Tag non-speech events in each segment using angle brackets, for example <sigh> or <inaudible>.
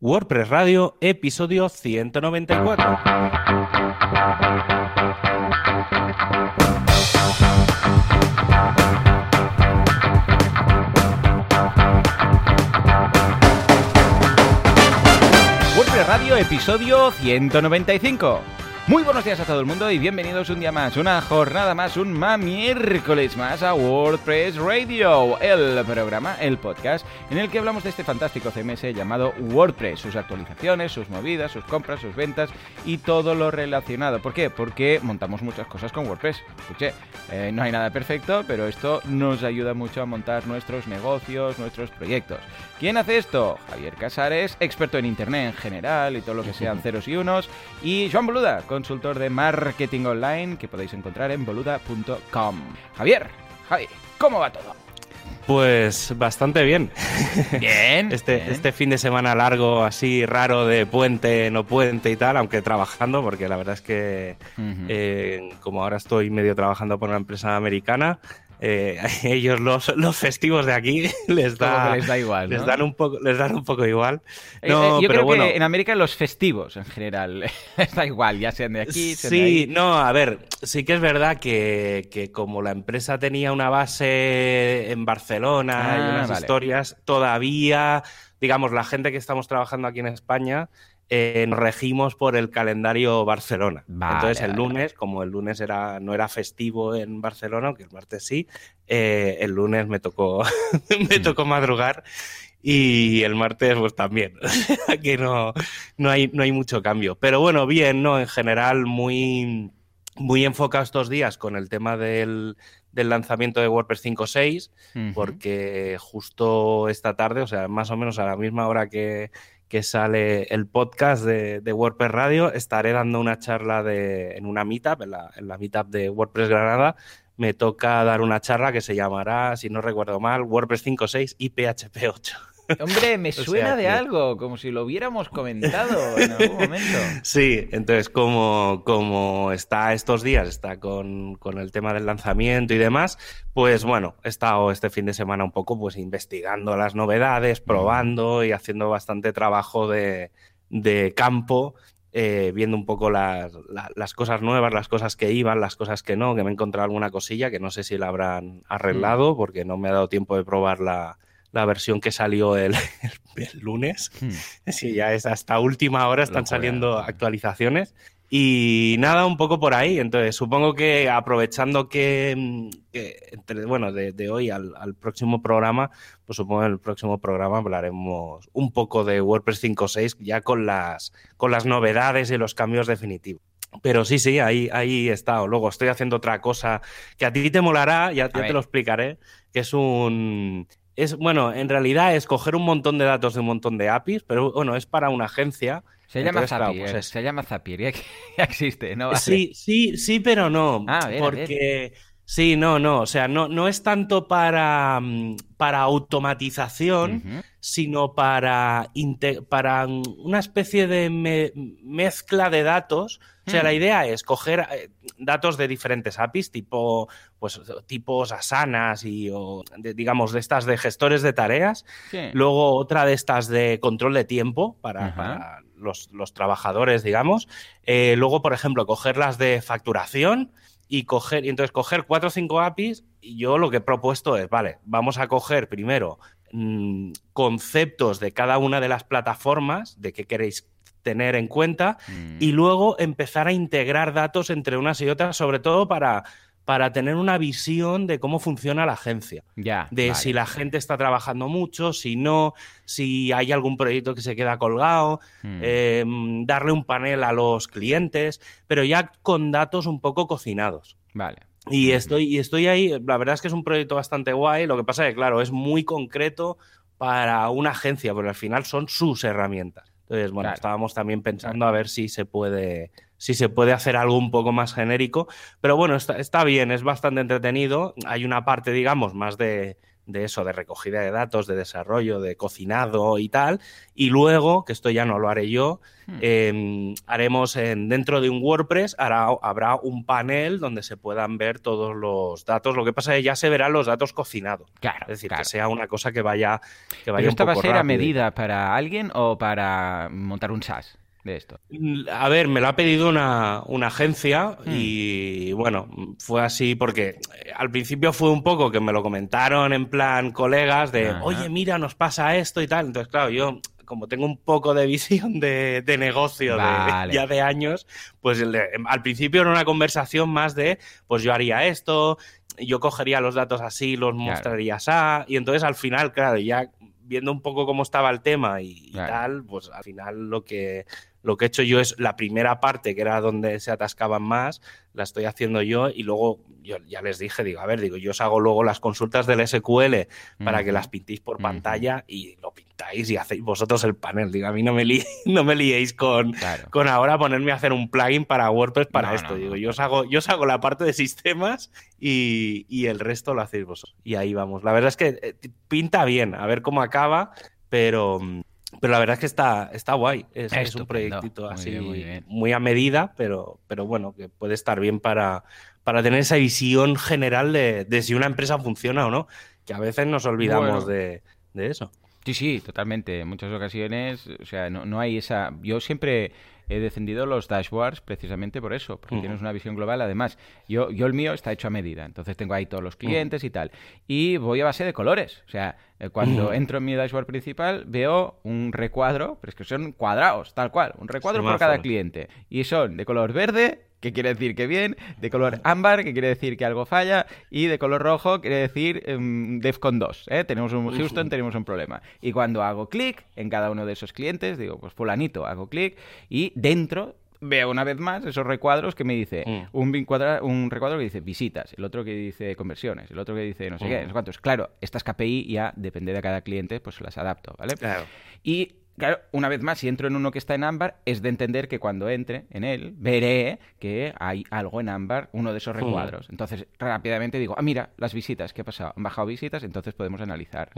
WordPress Radio, episodio 194. WordPress Radio, episodio 195. Muy buenos días a todo el mundo y bienvenidos un día más, una jornada más, un miércoles más a WordPress Radio, el programa, el podcast en el que hablamos de este fantástico CMS llamado WordPress, sus actualizaciones, sus movidas, sus compras, sus ventas y todo lo relacionado. ¿Por qué? Porque montamos muchas cosas con WordPress. Escuché, eh, no hay nada perfecto, pero esto nos ayuda mucho a montar nuestros negocios, nuestros proyectos. ¿Quién hace esto? Javier Casares, experto en Internet en general y todo lo que sean <laughs> ceros y unos, y Joan Boluda, consultor de marketing online que podéis encontrar en boluda.com. Javier, Javi, ¿cómo va todo? Pues bastante bien. Bien. <laughs> Este, este fin de semana largo, así raro de puente, no puente y tal, aunque trabajando, porque la verdad es que eh, como ahora estoy medio trabajando por una empresa americana, eh, <laughs> ellos los, los, festivos de aquí <laughs> les da, les da igual. Les, dan un poco, les dan un poco igual. Eh, no, yo creo que en América los festivos en general <laughs> les da igual, ya sean de aquí. Sean sí, de ahí. no, a ver, sí que es verdad que, que, como la empresa tenía una base en Barcelona Ah, y unas vale. historias, todavía, digamos, la gente que estamos trabajando aquí en España. Eh, nos regimos por el calendario Barcelona. Vale, Entonces el lunes, como el lunes era, no era festivo en Barcelona, aunque el martes sí, eh, el lunes me tocó, <laughs> me tocó madrugar y el martes pues también. <laughs> Aquí no, no, hay, no hay mucho cambio. Pero bueno, bien, ¿no? En general muy, muy enfocado estos días con el tema del, del lanzamiento de WordPress 5.6, Ujú. porque justo esta tarde, o sea, más o menos a la misma hora que, que sale el podcast de, WordPress Radio, estaré dando una charla de, en una meetup, en la, en la meetup de WordPress Granada. Me toca dar una charla que se llamará, si no recuerdo mal, WordPress 5.6 y PHP 8. Hombre, me <laughs> O sea suena de que- algo, como si lo hubiéramos comentado en algún momento. <laughs> Sí, entonces como, como está estos días, está con, con el tema del lanzamiento y demás, pues bueno, he estado este fin de semana un poco pues investigando las novedades, probando y haciendo bastante trabajo de, de campo, eh, viendo un poco las, la- las cosas nuevas, las cosas que iban, las cosas que no, que me he encontrado alguna cosilla que no sé si la habrán arreglado porque no me ha dado tiempo de probar la, versión que salió el, <laughs> el lunes. Hmm. Sí, ya es hasta última hora están saliendo actualizaciones. Y nada, un poco por ahí. Entonces, supongo que aprovechando que, mm, que entre, bueno, de, de hoy al, al próximo programa, pues supongo que en el próximo programa hablaremos un poco de WordPress 5.6 ya con las, con las novedades y los cambios definitivos. Pero sí, sí, ahí, ahí está. Luego estoy haciendo otra cosa que a ti te molará, ya, ya te lo explicaré, que es un... Es, bueno, en realidad es coger un montón de datos de un montón de APIs, pero bueno, es para una agencia. Se llama Entonces, claro, Zapier, pues es- se llama Zapier, <laughs> ya, ya existe, ¿no? Vale. Sí, sí, sí, pero no. Ah, porque sí, no, no. O sea, no, no es tanto para, mm, para automatización, sino para, para mm, una especie de me- mezcla de datos. O sea, la idea es coger eh, datos de diferentes APIs, tipo, pues, tipos Asanas y, o, de- digamos, de estas de gestores de tareas. Sí. Luego otra de estas de control de tiempo para los, los trabajadores, digamos. Eh, luego, por ejemplo, coger las de facturación y coger, y entonces coger cuatro o cinco APIs. Y yo lo que he propuesto es, vale, vamos a coger primero mm, conceptos de cada una de las plataformas, de qué queréis tener en cuenta, Mm. y luego empezar a integrar datos entre unas y otras, sobre todo para, para tener una visión de cómo funciona la agencia Ya. de vale. si la gente está trabajando mucho, si no, si hay algún proyecto que se queda colgado, Mm. eh, darle un panel a los clientes, pero ya con datos un poco cocinados. Vale. Y estoy, y estoy ahí, la verdad es que es un proyecto bastante guay, lo que pasa es que, claro, es muy concreto para una agencia, porque al final son sus herramientas. Entonces, bueno, Claro. estábamos también pensando a ver si se puede, si se puede hacer algo un poco más genérico, pero bueno, está, está bien, es bastante entretenido. Hay una parte, digamos, más de, de eso, de recogida de datos, de desarrollo, de cocinado y tal. Y luego, que esto ya no lo haré yo, hmm. em, haremos en, dentro de un WordPress, habrá un panel donde se puedan ver todos los datos. Lo que pasa es que ya se verán los datos cocinados. Claro. Es decir, que sea una cosa que vaya, que vaya ¿Pero esto va a ser a medida para alguien o para montar un SaaS? De esto? A ver, me lo ha pedido una, agencia hmm. y bueno, fue así porque eh, al principio fue un poco que me lo comentaron en plan colegas de, oye, mira, nos pasa esto y tal. Entonces, claro, yo como tengo un poco de <laughs> visión de, negocio de, ya de años, pues al principio era una conversación más de, pues yo haría esto, yo cogería los datos así, los mostraría así, y entonces al final, claro, ya viendo un poco cómo estaba el tema y, tal, pues al final lo que, lo que he hecho yo es la primera parte, que era donde se atascaban más, la estoy haciendo yo y luego yo ya les dije, digo, a ver, digo, yo os hago luego las consultas del SQL para que las pintéis por pantalla y lo pintáis y hacéis vosotros el panel. Digo, a mí no me, <laughs> no me liéis con, con ahora ponerme a hacer un plugin para WordPress para esto. digo, yo os, hago, yo os hago la parte de sistemas y, y el resto lo hacéis vosotros. Y ahí vamos. La verdad es que eh, pinta bien, a ver cómo acaba, pero pero la verdad es que está, está guay. Es, un proyectito así muy, a medida, pero, pero bueno, que puede estar bien para, para tener esa visión general de, si una empresa funciona o no, que a veces nos olvidamos de, eso. Sí, sí, totalmente. En muchas ocasiones, o sea, no, no hay esa... Yo siempre he defendido los dashboards precisamente por eso, porque tienes una visión global. Además, yo, yo el mío está hecho a medida, entonces tengo ahí todos los clientes y tal. Y voy a base de colores. O sea, cuando entro en mi dashboard principal veo un recuadro, pero es que son cuadrados, tal cual, un recuadro por cada cliente. Y son de color verde, que quiere decir que bien, de color ámbar, que quiere decir que algo falla, y de color rojo, quiere decir um, DEFCON 2. ¿eh? Tenemos un Houston, tenemos un problema. Y cuando hago clic en cada uno de esos clientes, digo, pues fulanito, hago clic, y dentro veo una vez más esos recuadros que me dice mm. un, un recuadro que dice visitas, el otro que dice conversiones, el otro que dice no sé qué, no sé cuántos. Claro, estas KPI ya depende de cada cliente, pues las adapto, ¿vale? Claro. Y Claro, una vez más, si entro en uno que está en ámbar, es de entender que cuando entre en él, veré que hay algo en ámbar, uno de esos hmm. recuadros. Entonces, rápidamente digo, ah, mira, las visitas, ¿qué ha pasado? Han bajado visitas, entonces podemos analizar.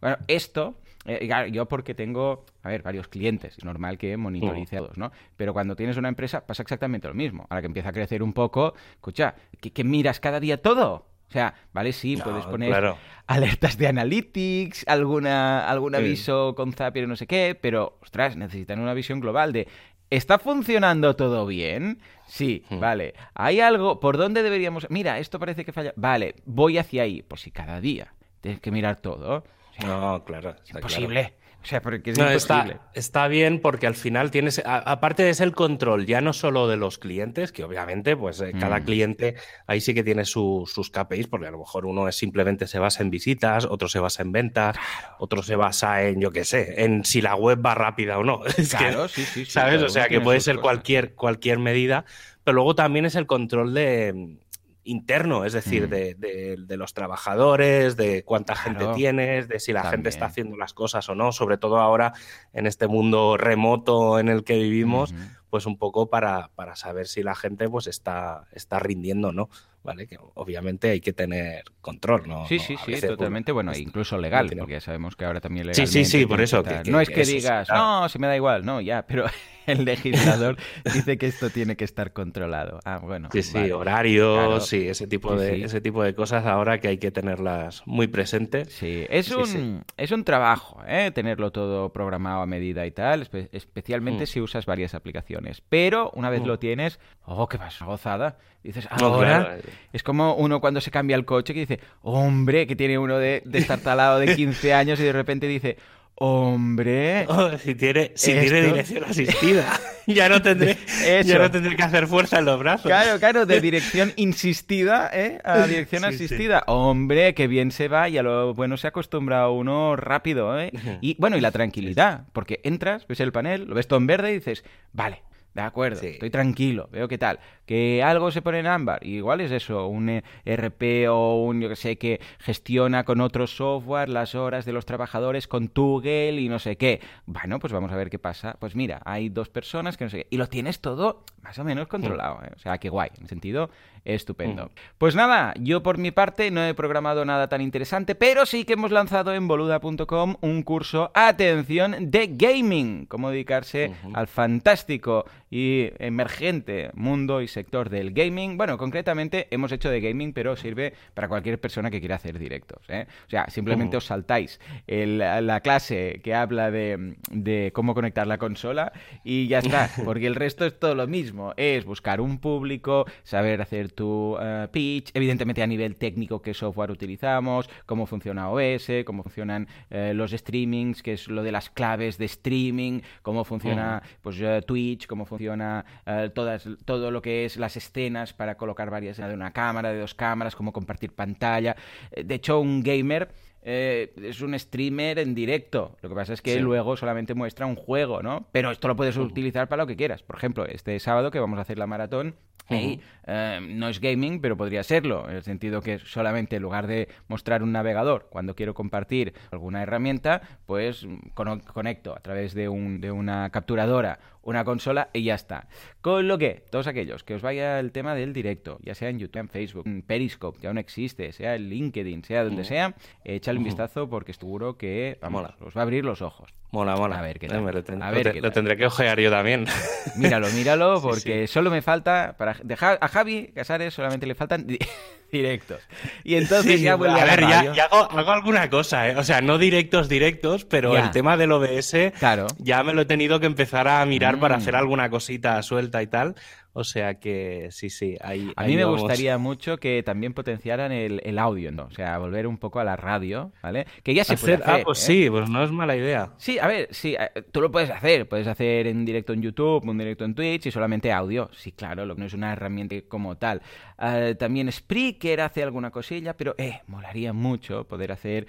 Bueno, esto, eh, yo porque tengo, a ver, varios clientes, es normal que monitorice a todos, ¿no? Pero cuando tienes una empresa pasa exactamente lo mismo. Ahora que empieza a crecer un poco, escucha, que miras cada día todo? O sea, vale, sí, puedes poner alertas de analytics, alguna, algún aviso con Zapier no sé qué, pero, ostras, necesitan una visión global de ¿Está funcionando todo bien? Sí, hmm. vale. ¿Hay algo? ¿Por dónde deberíamos...? Mira, esto parece que falla. Vale, voy hacia ahí. Pues si cada día tienes que mirar todo. no, claro. Imposible. O sea, porque es Está, bien porque al final tienes, aparte de ser el control ya no solo de los clientes, que obviamente pues eh, cada mm. cliente ahí sí que tiene sus KPIs, porque a lo mejor uno es simplemente se basa en visitas, otro se basa en ventas, otro se basa en, yo qué sé, en si la web va rápida o no. <laughs> claro, sí, sí, sí. ¿Sabes? O sea, que puede ser cualquier, cualquier medida, pero luego también es el control de interno, es decir, mm. de, los trabajadores, de cuánta gente tienes, de si la gente está haciendo las cosas o no, sobre todo ahora en este mundo remoto en el que vivimos, pues un poco para, para, saber si la gente pues está, está rindiendo o no. ¿vale? Que obviamente hay que tener control, ¿no? Sí, sí, sí, totalmente. Bueno, incluso legal, porque ya sabemos que ahora también legalmente... Sí, sí, sí, por eso. no es que, digas, no, si me da igual, no, ya, pero el legislador dice que esto tiene que estar controlado. Ah, bueno. Sí, sí, horarios, sí, ese tipo, de, ese tipo de cosas ahora que hay que tenerlas muy presentes. Sí, es, un, es un trabajo, ¿eh? Tenerlo todo programado a medida y tal, especialmente mm. si usas varias aplicaciones. Pero una vez mm. lo tienes, oh, qué pasa, gozada. Dices, ahora es como uno cuando se cambia el coche que dice, hombre, que tiene uno de, de estar talado de <laughs> 15 años y de repente dice, Hombre, oh, si tiene, si tiene dirección asistida, <laughs> ya no tendré, ya no tendré que hacer fuerza en los brazos. Claro, claro, de <laughs> dirección insistida, ¿eh? A dirección asistida. Hombre, qué bien se va y a lo bueno se acostumbra uno rápido, ¿eh? Y bueno, y la tranquilidad, porque entras, ves el panel, lo ves todo en verde y dices, vale, de acuerdo, estoy tranquilo, veo qué tal. Que algo se pone en ámbar, igual es eso, un ERP o un, yo que sé, que gestiona con otro software las horas de los trabajadores con Toggle y no sé qué. Bueno, pues vamos a ver qué pasa. Pues mira, hay dos personas que no sé qué. Y lo tienes todo más o menos controlado, ¿eh? O sea, qué guay. En sentido, estupendo. Pues nada, yo por mi parte no he programado nada tan interesante, pero sí que hemos lanzado en boluda.com un curso, atención, de gaming, cómo dedicarse al fantástico y emergente mundo y sector del gaming. Bueno, concretamente hemos hecho de gaming, pero sirve para cualquier persona que quiera hacer directos. ¿eh? O sea, simplemente os saltáis la clase que habla de, cómo conectar la consola y ya está, <laughs> porque el resto es todo lo mismo. Es buscar un público, saber hacer tu eh, pitch, evidentemente a nivel técnico qué software utilizamos, cómo funciona OS, cómo funcionan eh, los streamings, que es lo de las claves de streaming, cómo funciona pues Twitch, cómo funciona eh, todas, todo lo que es las escenas para colocar varias de una cámara, de dos cámaras, cómo compartir pantalla. Eh, de hecho, un gamer eh, es un streamer en directo. Lo que pasa es que luego solamente muestra un juego, ¿no? Pero esto lo puedes utilizar para lo que quieras. Por ejemplo, este sábado que vamos a hacer la maratón, no es gaming, pero podría serlo, en el sentido que solamente en lugar de mostrar un navegador, cuando quiero compartir alguna herramienta, pues conecto a través de, un, de una capturadora una consola y ya está. Con lo que, todos aquellos que os vaya el tema del directo, ya sea en YouTube, en Facebook, en Periscope, que aún existe, sea en LinkedIn, sea donde sea, échale un vistazo porque seguro que, vamos, os va a abrir los ojos. Mola, mola. A ver qué tal. lo, tendré que ojear yo también. <laughs> Míralo, míralo, <laughs> porque solo me falta, para dejar a Javi Casares solamente le faltan <laughs> directos. Y entonces ya vuelve a, ver, ya, hago, alguna cosa, ¿eh? O sea, no directos, directos, pero el tema del OBS claro. ya me lo he tenido que empezar a mirar para mm. hacer alguna cosita suelta y tal. O sea que sí, sí. Ahí, a mí me gustaría mucho que también potenciaran el, audio, ¿no? O sea, volver un poco a la radio, ¿vale? Que ya se puede hacer. Ah, pues ¿eh? sí, pues no es mala idea. Sí, a ver, sí, eh, tú lo puedes hacer. Puedes hacer en directo en YouTube, un directo en Twitch y solamente audio. Sí, claro, lo que no es una herramienta como tal. Uh, también Spreaker hace alguna cosilla, pero eh, molaría mucho poder hacer,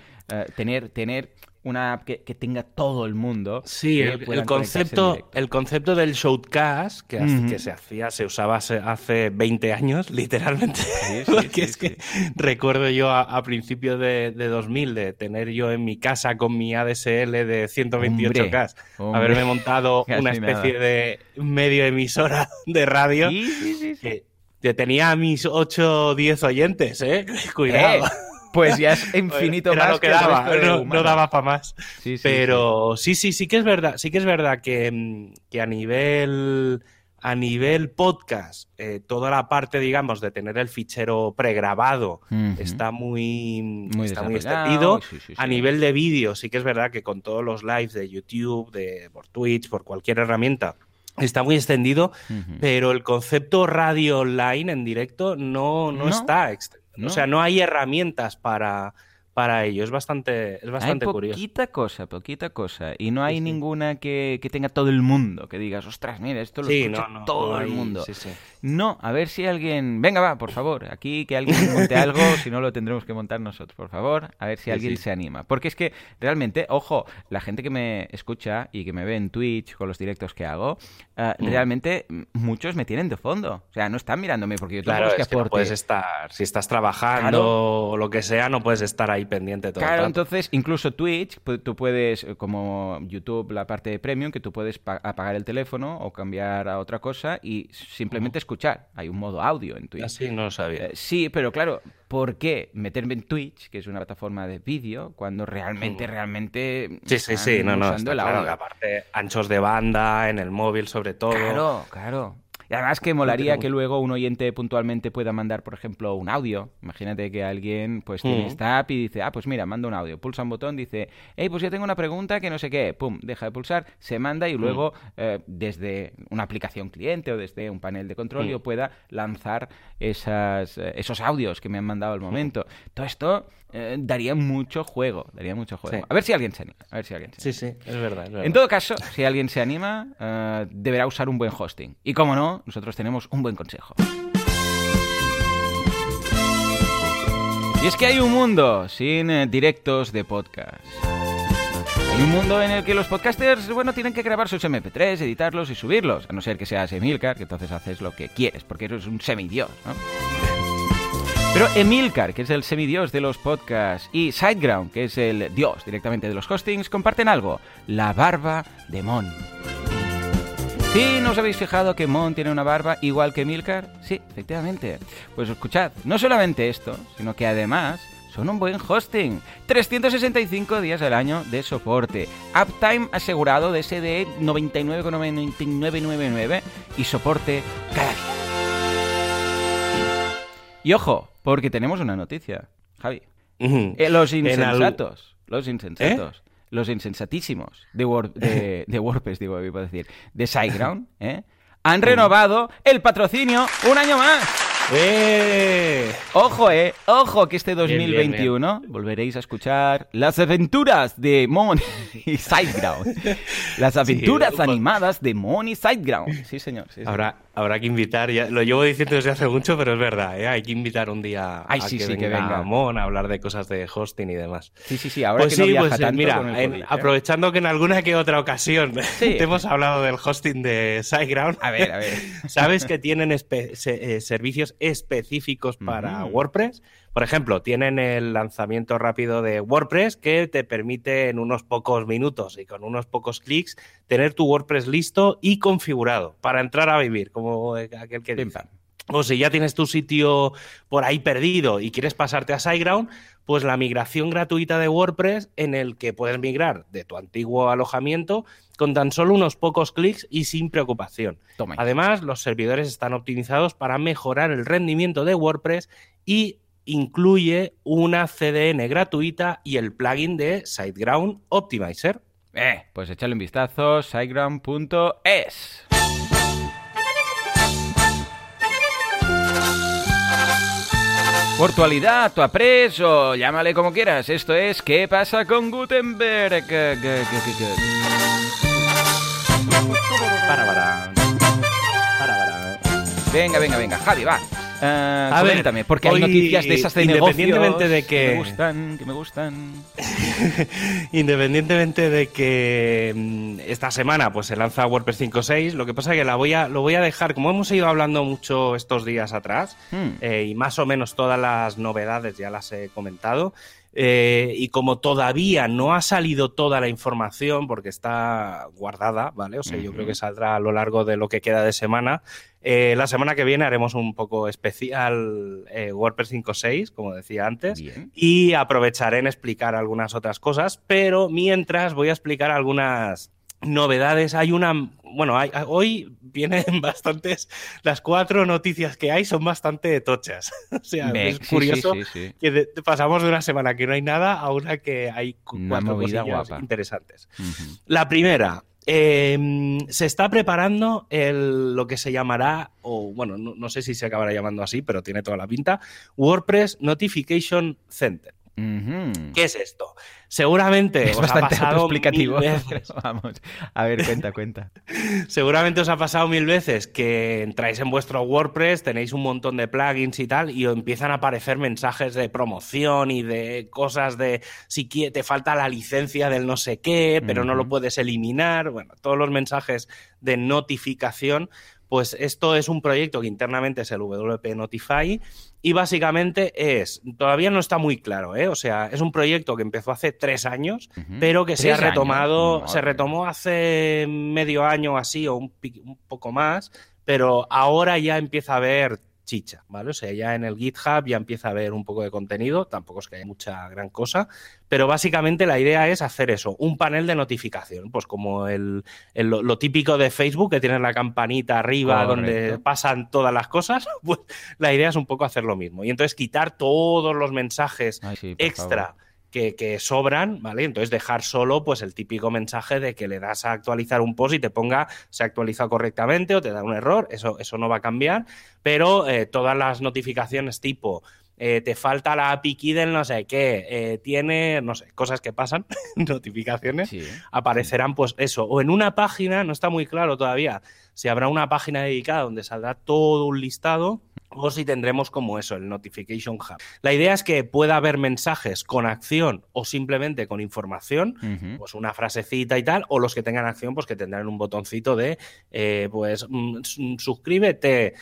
tener, tener una app que, tenga todo el mundo. Sí, el, concepto, el concepto del showcast que, que, se hacía, se usaba hace, 20 años, <laughs> literalmente. <laughs> Porque es que recuerdo yo a, principios de, 2000 de tener yo en mi casa con mi ADSL de 128K, haberme montado <laughs> una especie de medio emisora de radio. Que, que tenía mis 8 o 10 oyentes, ¿eh? Cuidado. Eh, pues ya es infinito más que, daba, no, daba para más. Pero sí, sí, sí que es verdad, sí que es verdad que, mm, a nivel a nivel podcast, eh, toda la parte, digamos, de tener el fichero pregrabado está muy, muy está muy extendido. a nivel de vídeo, sí que es verdad que con todos los lives de YouTube, de por Twitch, por cualquier herramienta, está muy extendido, pero el concepto radio online en directo no, no, está extendido. O sea, no hay herramientas para, para ello. Es bastante, es bastante hay curioso. Poquita cosa, poquita cosa. Y no hay ninguna que, que, tenga todo el mundo, que digas, ostras, mira, esto lo escucha todo el mundo. No, a ver si alguien... Venga, va, por favor, aquí que alguien monte <laughs> algo, si no lo tendremos que montar nosotros, por favor, a ver si alguien se anima. Porque es que realmente, ojo, la gente que me escucha y que me ve en Twitch con los directos que hago, eh, mm. realmente muchos me tienen de fondo. O sea, no están mirándome porque yo tengo claro, que, no puedes estar, si estás trabajando o lo que sea, no puedes estar ahí pendiente todo Claro, entonces incluso Twitch, tú puedes, como YouTube, la parte de premium, que tú puedes apagar el teléfono o cambiar a otra cosa y simplemente escuchar. Hay un modo audio en Twitch. Así ah, no lo sabía. Eh, sí, pero claro, ¿por qué meterme en Twitch, que es una plataforma de vídeo, cuando realmente, realmente... Sí, sí, sí, no, no, está claro, aparte anchos de banda, en el móvil sobre todo. Claro, claro. Y además que molaría que luego un oyente puntualmente pueda mandar, por ejemplo, un audio. Imagínate que alguien pues tiene mm. esta app y dice, ah, pues mira, manda un audio. Pulsa un botón, dice, hey, pues yo tengo una pregunta que no sé qué. Pum, deja de pulsar, se manda y mm. luego eh, desde una aplicación cliente o desde un panel de control mm. yo pueda lanzar esas, eh, esos audios que me han mandado al momento. Todo esto eh, daría mucho juego, daría mucho juego. A ver si alguien se anima. A ver si alguien Sí, sí, es verdad, En todo caso, si alguien se anima, eh, deberá usar un buen hosting. Y como no, nosotros tenemos un buen consejo. Y es que hay un mundo sin eh, directos de podcast. Hay un mundo en el que los podcasters, bueno, tienen que grabar sus MP3, editarlos y subirlos. A no ser que seas Emilcar, que entonces haces lo que quieres, porque eres un semidios, ¿no? Pero Emilcar, que es el semidios de los podcasts, y Sideground, que es el dios directamente de los hostings, comparten algo, la barba de Mon. ¿Sí no os habéis fijado que Mon tiene una barba igual que Milcar? Sí, efectivamente. Pues escuchad, no solamente esto, sino que además son un buen hosting. 365 días al año de soporte. Uptime asegurado de SDE 99,9999 y soporte cada día. Y ojo, porque tenemos una noticia, Javi. Eh, los insensatos, los insensatos los insensatísimos de, de, <laughs> de WordPress, digo, iba a decir, de SiteGround, <laughs> ¿eh? han renovado el patrocinio un año más. ¡Eh! Ojo, eh, ojo que este 2021 volveréis a escuchar las aventuras de Mon <laughs> y Sideground. Las aventuras animadas de Mon y Sideground. Sí, señor. Sí, Habrá, habrá que invitar, ya, lo llevo diciendo desde hace mucho, pero es verdad, ¿eh? hay que invitar un día a que, venga Mon a hablar de cosas de hosting y demás. Sí, sí, sí, ahora pues que no viaja pues, tanto mira, ¿eh? aprovechando que en alguna que otra ocasión <laughs> te hemos hablado del hosting de SiteGround. A ver, a ver. <laughs> Sabes que tienen eh, servicios específicos para WordPress. Por ejemplo, tienen el lanzamiento rápido de WordPress que te permite en unos pocos minutos y con unos pocos clics tener tu WordPress listo y configurado para entrar a vivir, como aquel que dice. O si ya tienes tu sitio por ahí perdido y quieres pasarte a SiteGround, pues la migración gratuita de WordPress en el que puedes migrar de tu antiguo alojamiento con tan solo unos pocos clics y sin preocupación. Además, los servidores están optimizados para mejorar el rendimiento de WordPress y incluye una CDN gratuita y el plugin de SiteGround Optimizer. Eh, pues échale un vistazo, siteground.es. Virtualidad, tu apres o llámale como quieras. Esto es ¿Qué pasa con Gutenberg? Venga, venga, venga. Javi, va. Uh, a coméntame, porque hay noticias de esas de independientemente de que... me gustan, que me gustan. <laughs> independientemente de que mm, esta semana pues se lanza WordPress 5.6, lo que pasa es que la voy a, lo voy a dejar, como hemos ido hablando mucho estos días atrás, hmm. eh, y más o menos todas las novedades ya las he comentado, eh, y como todavía no ha salido toda la información, porque está guardada, ¿vale? O sea, yo creo que saldrá a lo largo de lo que queda de semana. Eh, la semana que viene haremos un poco especial eh, WordPress 5.6, como decía antes, y aprovecharé en explicar algunas otras cosas, pero mientras voy a explicar algunas novedades. Hay una, bueno, hoy vienen <laughs> bastantes, las cuatro noticias que hay son bastante tochas. <laughs> o sea, es curioso que pasamos de una semana que no hay nada a una que hay cuatro cosillas interesantes. La primera, em, se está preparando el, lo que se llamará, o bueno, no, sé si se acabará llamando así, pero tiene toda la pinta, WordPress Notification Center. ¿Qué es esto? Seguramente os ha pasado explicativo. <laughs> Vamos, a ver, cuenta, cuenta. <laughs> Seguramente os ha pasado mil veces que entráis en vuestro WordPress, tenéis un montón de plugins y tal, y empiezan a aparecer mensajes de promoción y de cosas de si te falta la licencia del no sé qué, pero no lo puedes eliminar. Bueno, todos los mensajes de notificación pues esto es un proyecto que internamente es el WP Notify y básicamente es, todavía no está muy claro, ¿eh? o sea, es un proyecto que empezó hace tres años, pero que se ha retomado, se retomó hace medio año así o un, un poco más, pero ahora ya empieza a haber chicha, ¿vale? O sea, ya en el GitHub ya empieza a haber un poco de contenido, tampoco es que haya mucha gran cosa, pero básicamente la idea es hacer eso, un panel de notificación, pues como el, lo, típico de Facebook, que tiene la campanita arriba donde pasan todas las cosas, <laughs> pues la idea es un poco hacer lo mismo. Y entonces quitar todos los mensajes extra que, sobran, ¿vale? Entonces dejar solo pues el típico mensaje de que le das a actualizar un post y te ponga se ha actualizado correctamente o te da un error, eso, eso no va a cambiar, pero eh, todas las notificaciones tipo eh, te falta la API key del no sé qué, eh, tiene, no sé, cosas que pasan, <laughs> notificaciones, aparecerán pues eso, o en una página, no está muy claro todavía si habrá una página dedicada donde saldrá todo un listado o si tendremos como eso, el Notification Hub. La idea es que pueda haber mensajes con acción o simplemente con información, pues una frasecita y tal, o los que tengan acción, pues que tendrán un botoncito de, eh, pues, mm, suscríbete,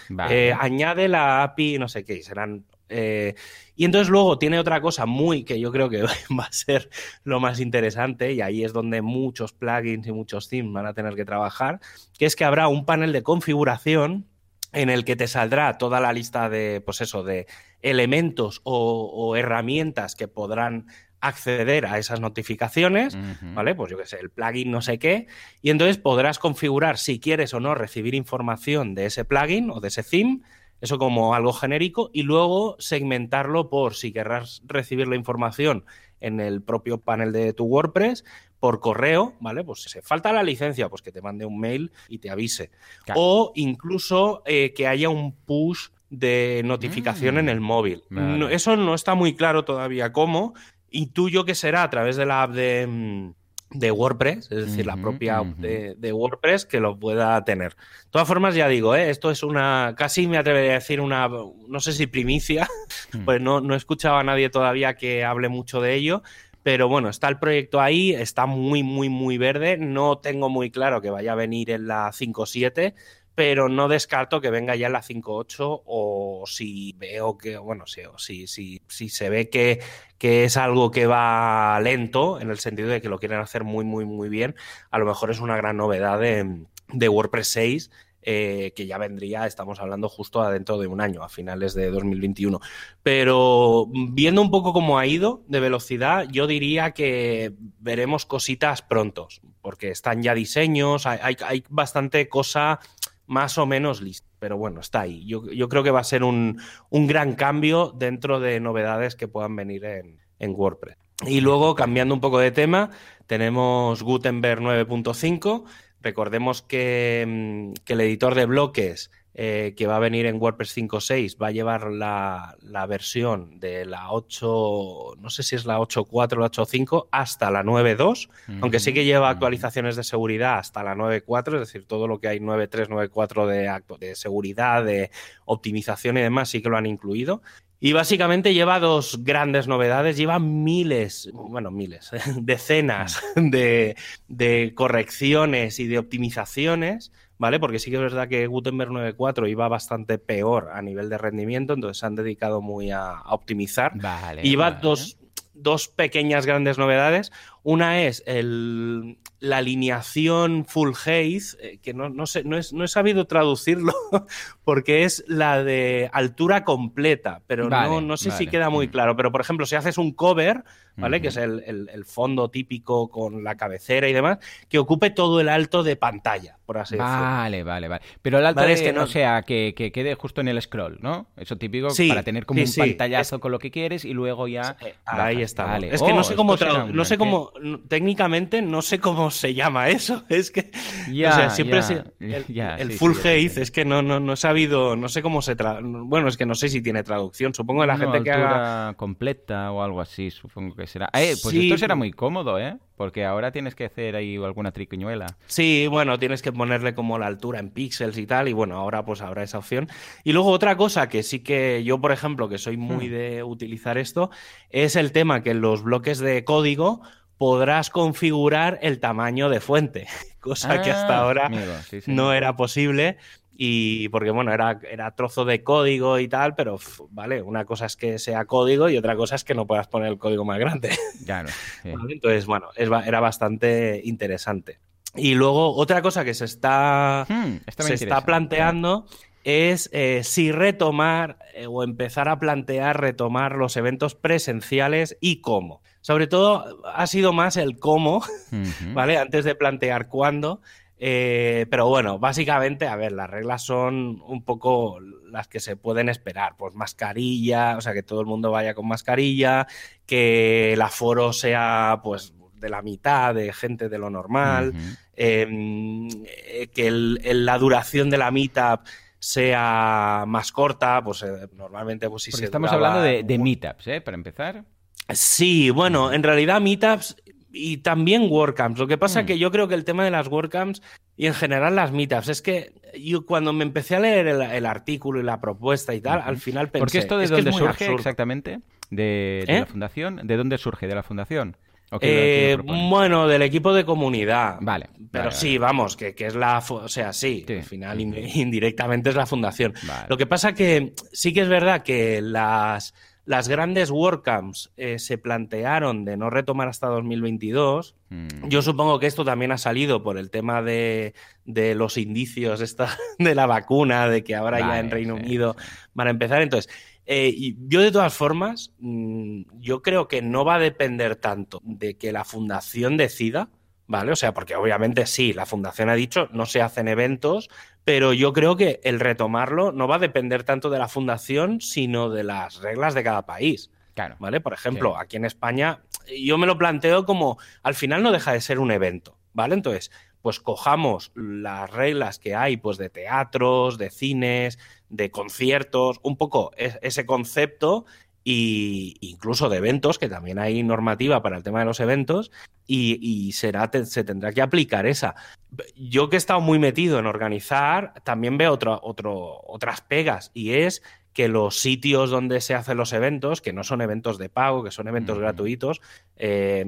añade la API, no sé qué, serán Eh, y entonces luego tiene otra cosa muy que yo creo que <laughs> va a ser lo más interesante, y ahí es donde muchos plugins y muchos themes van a tener que trabajar, que es que habrá un panel de configuración en el que te saldrá toda la lista de, pues eso, de elementos o, herramientas que podrán acceder a esas notificaciones, ¿vale? Pues yo qué sé, el plugin no sé qué, y entonces podrás configurar si quieres o no recibir información de ese plugin o de ese theme, eso como algo genérico, y luego segmentarlo por si querrás recibir la información en el propio panel de tu WordPress, por correo, ¿vale? Pues si falta la licencia, pues que te mande un mail y te avise. O incluso eh, que haya un push de notificación en mm. el móvil. eso no está muy claro todavía cómo. Intuyo que será a través de la app de, mm, WordPress, es decir, la propia de, WordPress que lo pueda tener. De todas formas, ya digo, ¿eh? esto es una, casi me atrevería a decir una, no sé si primicia, mm. pues no, no he escuchado a nadie todavía que hable mucho de ello, pero bueno, está el proyecto ahí, está muy, muy, muy verde. No tengo muy claro que vaya a venir en la 5.7, pero no descarto que venga ya la 5.8 o si veo que, bueno, si, si, si, se ve que, que, es algo que va lento, en el sentido de que lo quieren hacer muy, muy, muy bien, a lo mejor es una gran novedad de, de WordPress 6 eh, que ya vendría, estamos hablando justo adentro de un año, a finales de 2021. Pero viendo un poco cómo ha ido de velocidad, yo diría que veremos cositas prontos, porque están ya diseños, hay, bastante cosa más o menos lista. Pero bueno, está ahí. Yo, creo que va a ser un, gran cambio dentro de novedades que puedan venir en, en WordPress. Y luego, cambiando un poco de tema, tenemos Gutenberg 9.5 Recordemos que, mm, que el editor de bloques eh, que va a venir en WordPress 5.6 va a llevar la, versión de la 8, no sé si es la 8.4 o la 8.5 hasta la 9.2, aunque sí que lleva actualizaciones de seguridad hasta la 9.4, es decir, todo lo que hay 9.3, 9.4 de, de seguridad, de optimización y demás sí que lo han incluido. Y básicamente lleva dos grandes novedades, lleva miles, bueno, miles, <laughs> decenas mm. de, correcciones y de optimizaciones, ¿vale? Porque sí que es verdad que Gutenberg 9.4 iba bastante peor a nivel de rendimiento, entonces se han dedicado muy a, optimizar. Vale, y lleva dos, dos pequeñas grandes novedades. Una es el, la alineación full haze, eh, que no, no, sé, no, es, no he sabido traducirlo <laughs> porque es la de altura completa, pero no, no sé si queda muy mm. claro. Pero, por ejemplo, si haces un cover, ¿vale? Que es el, fondo típico con la cabecera y demás, que ocupe todo el alto de pantalla, por así decirlo. Vale, vale, vale. Pero el alto es que no sea que, quede justo en el scroll, ¿no? Eso típico para tener como un pantallazo con lo que quieres y luego ya. ahí está. Es que no sé oh, cómo, no sé cómo, técnicamente no sé cómo se llama eso. <laughs> Es que. Ya, o sea, siempre el, full haze es que no, no, no he sabido, no sé cómo se Bueno, es que no sé si tiene traducción. Supongo que la gente que haga. completa o algo así, supongo que será. Eh, pues esto será muy cómodo, ¿eh? Porque ahora tienes que hacer ahí alguna triquiñuela. Sí, bueno, tienes que ponerle como la altura en píxeles y tal, y bueno, ahora pues habrá esa opción. Y luego otra cosa que sí que yo, por ejemplo, que soy muy hmm. de utilizar esto, es el tema que en los bloques de código podrás configurar el tamaño de fuente, <laughs> cosa que hasta ah, ahora no era posible. Y porque, bueno, era, era trozo de código y tal, pero vale, una cosa es que sea código y otra cosa es que no puedas poner el código más grande. <laughs> Claro. Entonces, bueno, era bastante interesante. Y luego, otra cosa que se está, hmm, se está planteando es eh, si retomar eh, o empezar a plantear retomar los eventos presenciales y cómo. Sobre todo ha sido más el cómo, ¿vale? Antes de plantear cuándo. Eh, pero bueno, básicamente, a ver, las reglas son un poco las que se pueden esperar. Pues mascarilla, o sea, que todo el mundo vaya con mascarilla, que el aforo sea pues de la mitad de gente de lo normal, em, eh, que la duración de la meetup sea más corta, pues eh, normalmente pues si se estamos hablando de, de meetups, ¿eh? Para empezar. Sí, bueno, en realidad meetups y también WordCamps. Lo que pasa es mm. que yo creo que el tema de las WordCamps y en general las meetups es que yo cuando me empecé a leer el, artículo y la propuesta y tal, al final pensé... Porque esto de dónde surge exactamente? ¿De, ¿Eh? la fundación? ¿De dónde surge? ¿De la fundación? Eh, bueno, del equipo de comunidad. Vale. Pero sí, vamos, que, es la. O sea, sí, al final indirectamente es la fundación. Lo que pasa que sí que es verdad que las, las grandes WordCamps eh, se plantearon de no retomar hasta 2022. Mm. Yo supongo que esto también ha salido por el tema de, los indicios esta, <laughs> de la vacuna, de que ahora ya en Reino Unido van a empezar. Entonces, eh, y yo de todas formas, mm, yo creo que no va a depender tanto de que la fundación decida, ¿vale? O sea, porque obviamente sí, la fundación ha dicho no se hacen eventos, pero yo creo que el retomarlo no va a depender tanto de la fundación, sino de las reglas de cada país. Claro. ¿Vale? Por ejemplo, aquí en España, yo me lo planteo como al final no deja de ser un evento, ¿vale? Entonces, pues cojamos las reglas que hay, pues de teatros, de cines, de conciertos, un poco ese concepto e incluso de eventos, que también hay normativa para el tema de los eventos, y, será, se tendrá que aplicar esa. Yo que he estado muy metido en organizar, también veo otras pegas, y es que los sitios donde se hacen los eventos, que no son eventos de pago, que son eventos gratuitos, eh,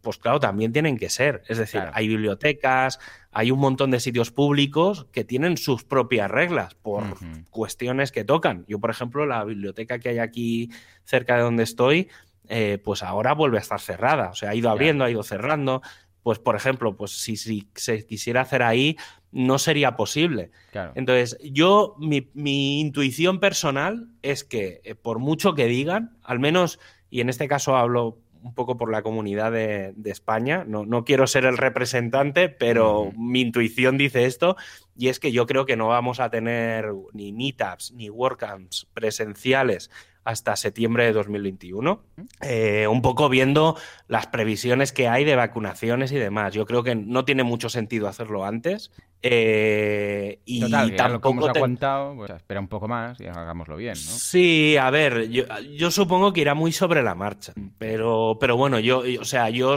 pues claro, también tienen que ser. Es decir, hay bibliotecas, hay un montón de sitios públicos que tienen sus propias reglas por cuestiones que tocan. Yo, por ejemplo, la biblioteca que hay aquí cerca de donde estoy, eh, pues ahora vuelve a estar cerrada. O sea, ha ido abriendo, ha ido cerrando. Pues, por ejemplo, pues si, si se quisiera hacer ahí, no sería posible. Entonces, yo, mi, intuición personal es que eh, por mucho que digan, al menos, y en este caso hablo un poco por la comunidad de, España, no, no, quiero ser el representante, pero mi intuición dice esto, y es que yo creo que no vamos a tener ni meetups ni workcamps presenciales hasta septiembre de 2021, eh, un poco viendo las previsiones que hay de vacunaciones y demás. Yo creo que no tiene mucho sentido hacerlo antes. Eh, y tampoco hemos aguantado, pues espera un poco más y hagámoslo bien, ¿no? Sí, a ver, yo, supongo que irá muy sobre la marcha, pero, pero bueno, yo, o sea, yo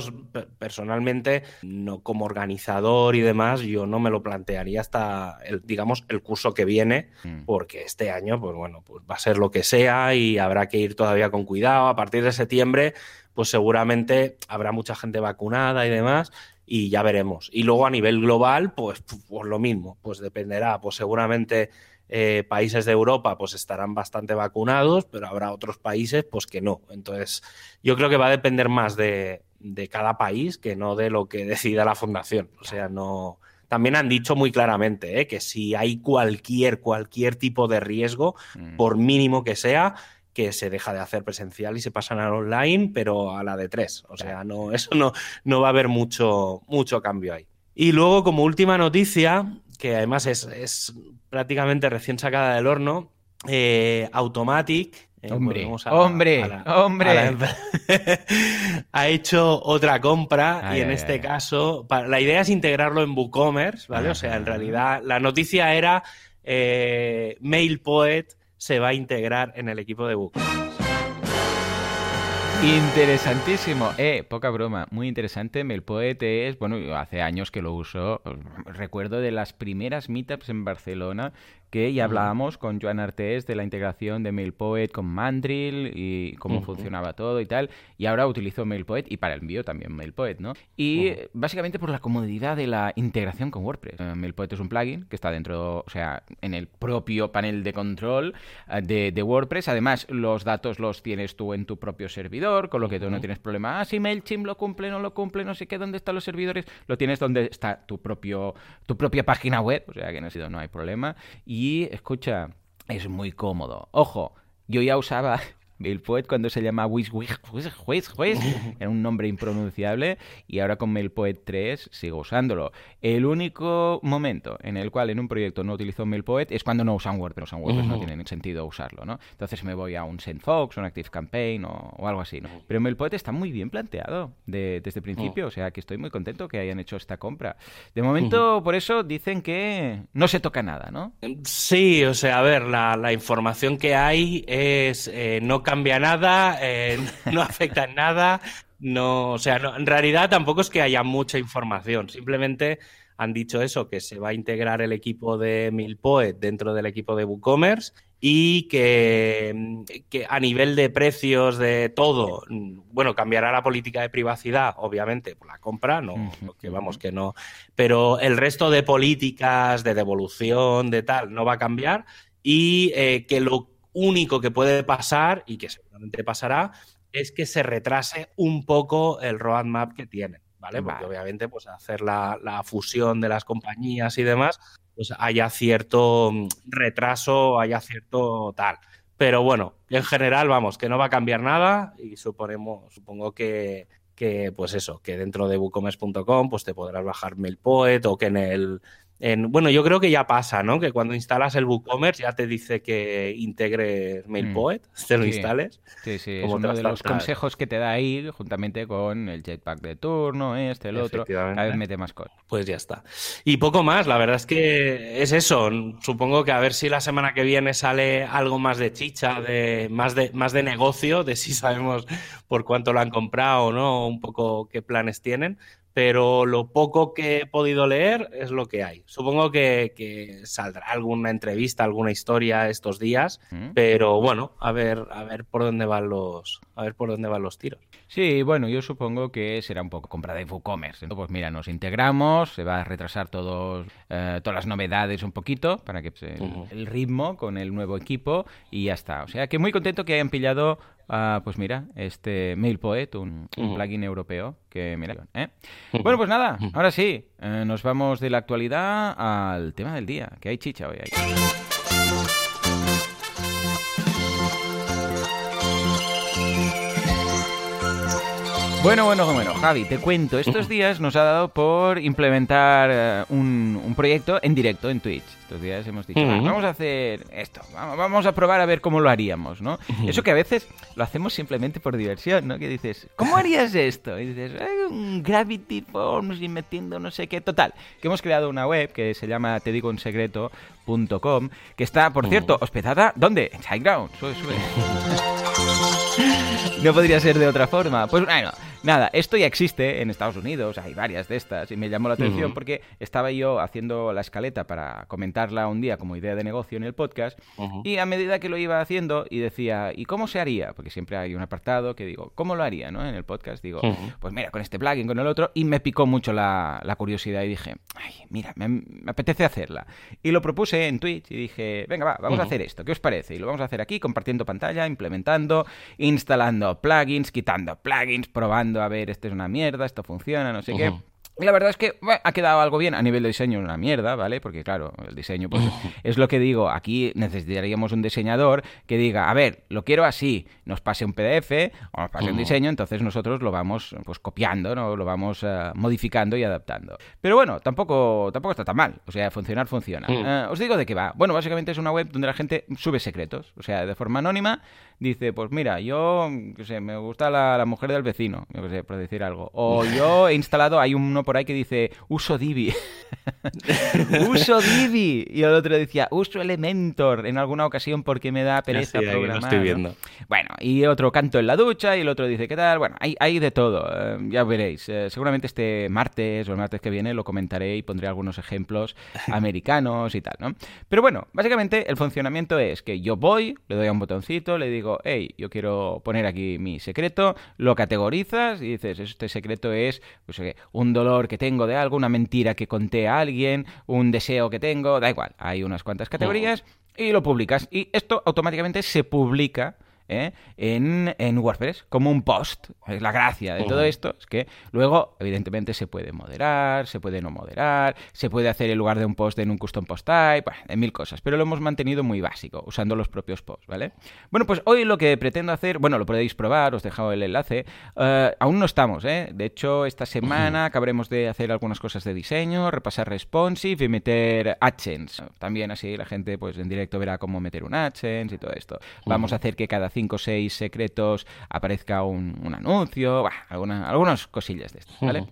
personalmente, no como organizador y demás, yo no me lo plantearía hasta, el, digamos, el curso que viene, mm. porque este año, pues bueno, pues va a ser lo que sea y habrá que ir todavía con cuidado. A partir de septiembre, pues seguramente habrá mucha gente vacunada y demás, y ya veremos. Y luego a nivel global, pues, pues lo mismo, pues dependerá, pues seguramente eh, países de Europa pues estarán bastante vacunados, pero habrá otros países pues que no. Entonces, yo creo que va a depender más de, de cada país que no de lo que <laughs> decida la fundación. O sea, no, también han dicho muy claramente ¿eh? que si hay cualquier, cualquier tipo de riesgo, mm. por mínimo que sea, que se deja de hacer presencial y se pasan al online, pero a la de tres. O sea, no, <laughs> eso no, no va a haber mucho, mucho cambio ahí. Y luego, como última noticia, que además es, prácticamente recién sacada del horno, eh, Automatic. Eh, hombre, hombre, hombre. <laughs> ha hecho otra compra y en este caso, la idea es integrarlo en WooCommerce, ¿vale? o sea, en realidad la noticia era eh, MailPoet se va a integrar en el equipo de Book. Interesantísimo. Eh, poca broma, muy interesante. MailPoet es, bueno, hace años que lo uso. Recuerdo de las primeras meetups en Barcelona que ya hablábamos con Joan Artés de la integración de MailPoet con Mandrill y cómo funcionaba todo y tal. Y ahora utilizo MailPoet y para el envío también MailPoet, ¿no? Y básicamente por la comodidad de la integración con WordPress. Eh, MailPoet es un plugin que está dentro, o sea, en el propio panel de control eh, de, WordPress. Además, los datos los tienes tú en tu propio servidor, con lo que tú no tienes problema. Ah, si MailChimp lo cumple, no lo cumple, no sé qué, dónde están los servidores. Lo tienes donde está tu propio tu propia página web, o sea que no, no hay problema. Y escucha, es muy cómodo. Ojo, yo ya usaba MailPoet cuando se llama Wish <laughs> era un nombre impronunciable y ahora con MailPoet 3 sigo usándolo. El único momento en el cual en un proyecto no utilizo MailPoet es cuando no usan WordPress, usan WordPress no tiene sentido usarlo, ¿no? Entonces me voy a un SendFox, un ActiveCampaign o, o algo así, ¿no? Pero MailPoet está muy bien planteado desde el principio, o sea que estoy muy contento que hayan hecho esta compra. De momento, por eso dicen que no se toca nada, ¿no? Sí, o sea, a ver, la, información que hay es eh, no cambia nada, eh, <laughs> no afecta en nada. No, o sea, en realidad tampoco es que haya mucha información, simplemente han dicho eso, que se va a integrar el equipo de Milpoet dentro del equipo de WooCommerce y que, que, a nivel de precios de todo, bueno, cambiará la política de privacidad, obviamente, por la compra, no, que vamos que no, pero el resto de políticas de devolución, de tal, no va a cambiar y eh, que lo único que puede pasar y que seguramente pasará es que se retrase un poco el roadmap que tienen. ¿vale? Porque obviamente, pues hacer la, fusión de las compañías y demás, pues haya cierto mm, retraso, haya cierto tal. Pero bueno, en general, vamos, que no va a cambiar nada y suponemos, supongo que, que pues eso, que dentro de WooCommerce.com pues te podrás bajar MailPoet o que en el bueno, yo creo que ya pasa, ¿no? Que cuando instalas el WooCommerce ya te dice que integres MailPoet, mm. te lo instales. Sí, sí, es uno de los consejos que te da ahí, juntamente con el jetpack de turno, este, el otro, cada vez mete más cosas. Pues ya está. Y poco más, la verdad es que es eso. Supongo que a ver si la semana que viene sale algo más de chicha, de más de, más de negocio, de si sabemos por cuánto lo han comprado o no, un poco qué planes tienen pero lo poco que he podido leer es lo que hay. Supongo que, saldrá alguna entrevista, alguna historia estos días, mm. pero bueno, a ver, a ver por dónde van los, a ver por dónde van los tiros. Sí, bueno, yo supongo que será un poco compra de WooCommerce. Entonces, pues mira, nos integramos, se va a retrasar todos, eh, todas las novedades un poquito para que se, el ritmo con el nuevo equipo y ya está. O sea que muy contento que hayan pillado Ah, pues mira, este MailPoet, un, un plugin europeo que mira. ¿eh? Bueno, pues nada, ahora sí, eh, nos vamos de la actualidad al tema del día, que hay chicha hoy. Hay. Bueno, bueno, bueno, Javi, te cuento. Estos días nos ha dado por implementar eh, un, proyecto en directo en Twitch. Estos días hemos dicho, vamos a hacer esto, vamos a probar a ver cómo lo haríamos, ¿no? Eso que a veces lo hacemos simplemente por diversión, ¿no? Que dices, ¿cómo harías esto? Y dices, un Gravity Forms y metiendo no sé qué. Total, que hemos creado una web que se llama te digo un secreto.com, que está, por cierto, hospedada, ¿dónde? En SiteGround. Sube, sube. <laughs> no podría ser de otra forma. Pues bueno, Nada, esto ya existe en Estados Unidos, hay varias de estas, y me llamó la atención porque estaba yo haciendo la escaleta para comentarla un día como idea de negocio en el podcast, y a medida que lo iba haciendo y decía, ¿y cómo se haría? Porque siempre hay un apartado que digo, ¿cómo lo haría ¿no? en el podcast? Digo, pues mira, con este plugin, con el otro, y me picó mucho la, curiosidad y dije, ay, mira, me, apetece hacerla. Y lo propuse en Twitch y dije, venga, va, vamos a hacer esto, ¿qué os parece? Y lo vamos a hacer aquí, compartiendo pantalla, implementando, instalando plugins, quitando plugins, probando a ver, esto es una mierda, esto funciona, no sé qué. Y la verdad es que ha quedado algo bien a nivel de diseño, una mierda, ¿vale? Porque claro, el diseño pues es lo que digo, aquí necesitaríamos un diseñador que diga, a ver, lo quiero así, nos pase un PDF o nos pase un diseño, entonces nosotros lo vamos pues copiando, ¿no? Lo vamos eh, modificando y adaptando. Pero bueno, tampoco, tampoco está tan mal, o sea, funcionar funciona. Eh, os digo de qué va. Bueno, básicamente es una web donde la gente sube secretos, o sea, de forma anónima dice, pues mira, yo, qué sé, me gusta la, mujer del vecino, yo qué sé, por decir algo. O <laughs> yo he instalado, hay uno por ahí que dice, uso Divi. <laughs> uso Divi. Y el otro decía, uso Elementor en alguna ocasión porque me da pereza programar. estoy viendo. Bueno, y otro canto en la ducha y el otro dice, ¿qué tal? Bueno, hay, hay de todo, eh, ya veréis. Eh, seguramente este martes o el martes que viene lo comentaré y pondré algunos ejemplos <laughs> americanos y tal, ¿no? Pero bueno, básicamente el funcionamiento es que yo voy, le doy a un botoncito, le digo, digo, hey, yo quiero poner aquí mi secreto, lo categorizas y dices, este secreto es pues, un dolor que tengo de algo, una mentira que conté a alguien, un deseo que tengo, da igual, hay unas cuantas categorías y lo publicas. Y esto automáticamente se publica ¿eh? en, WordPress como un post. La gracia de todo esto es que luego, evidentemente, se puede moderar, se puede no moderar, se puede hacer en lugar de un post en un custom post type, bueno, de mil cosas, pero lo hemos mantenido muy básico, usando los propios posts, ¿vale? Bueno, pues hoy lo que pretendo hacer, bueno, lo podéis probar, os he dejado el enlace, eh, aún no estamos, ¿eh? De hecho, esta semana acabaremos de hacer algunas cosas de diseño, repasar responsive y meter AdSense. También así la gente, pues en directo verá cómo meter un AdSense y todo esto. Vamos a hacer que cada cinco o seis secretos aparezca un, anuncio, algunas cosillas de estas, ¿vale?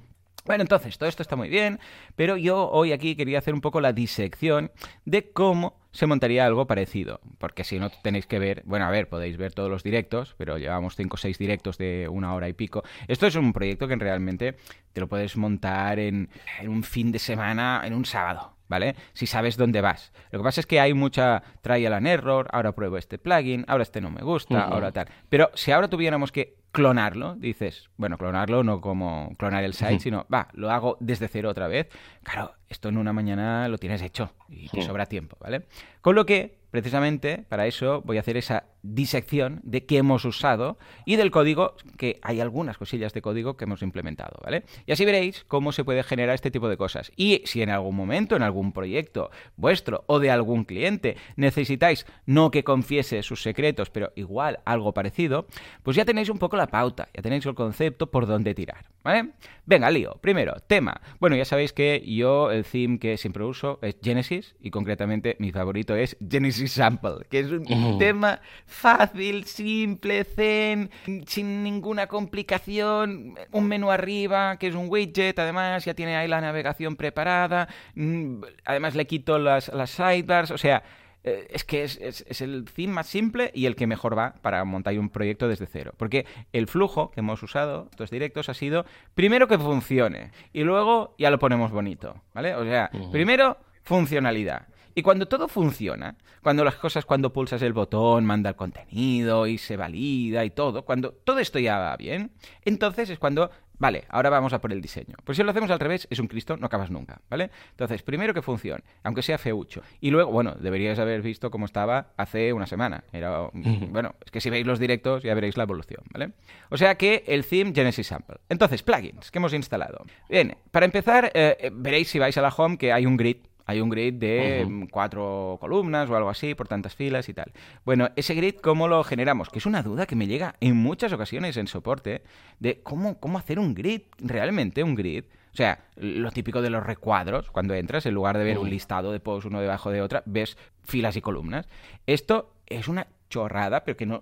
Bueno, entonces, todo esto está muy bien, pero yo hoy aquí quería hacer un poco la disección de cómo se montaría algo parecido. Porque si no tenéis que ver, bueno, a ver, podéis ver todos los directos, pero llevamos 5 o 6 directos de una hora y pico. Esto es un proyecto que realmente te lo puedes montar en, en un fin de semana, en un sábado. ¿Vale? Si sabes dónde vas. Lo que pasa es que hay mucha trial and error, ahora pruebo este plugin, ahora este no me gusta, ahora tal. Pero si ahora tuviéramos que clonarlo, dices, bueno, clonarlo no como clonar el site, sino, va, lo hago desde cero otra vez. Claro, esto en una mañana lo tienes hecho y te sobra tiempo, ¿vale? Con lo que, precisamente, para eso voy a hacer esa disección de qué hemos usado y del código, que hay algunas cosillas de código que hemos implementado, ¿vale? Y así veréis cómo se puede generar este tipo de cosas. Y si en algún momento, en algún proyecto vuestro o de algún cliente necesitáis no que confiese sus secretos, pero igual algo parecido, pues ya tenéis un poco la pauta, ya tenéis el concepto por dónde tirar, ¿vale? Venga, lío. Primero, tema. Bueno, ya sabéis que yo el theme que siempre uso es Genesis y concretamente mi favorito es Genesis Sample, que es un tema fácil, simple, zen, sin ninguna complicación, un menú arriba, que es un widget, además ya tiene ahí la navegación preparada, mm, además le quito las, las sidebars, o sea, eh, es que es, es, el theme más simple y el que mejor va para montar un proyecto desde cero. Porque el flujo que hemos usado, estos directos, ha sido primero que funcione y luego ya lo ponemos bonito, ¿vale? O sea, primero funcionalidad. Y cuando todo funciona, cuando las cosas, cuando pulsas el botón, manda el contenido y se valida y todo, cuando todo esto ya va bien, entonces es cuando, vale, ahora vamos a por el diseño. Pues si lo hacemos al revés, es un Cristo, no acabas nunca, ¿vale? Entonces, primero que funcione, aunque sea feucho. Y luego, bueno, deberíais haber visto cómo estaba hace una semana. Era, bueno, es que si veis los directos ya veréis la evolución, ¿vale? O sea que el theme Genesis Sample. Entonces, plugins que hemos instalado. Bien, para empezar, eh, veréis si vais a la home que hay un grid hay un grid de cuatro columnas o algo así, por tantas filas y tal. Bueno, ese grid, ¿cómo lo generamos? Que es una duda que me llega en muchas ocasiones en soporte de cómo, cómo hacer un grid, realmente un grid. O sea, lo típico de los recuadros, cuando entras, en lugar de ver un listado de posts uno debajo de otra, ves filas y columnas. Esto es una chorrada, pero que no,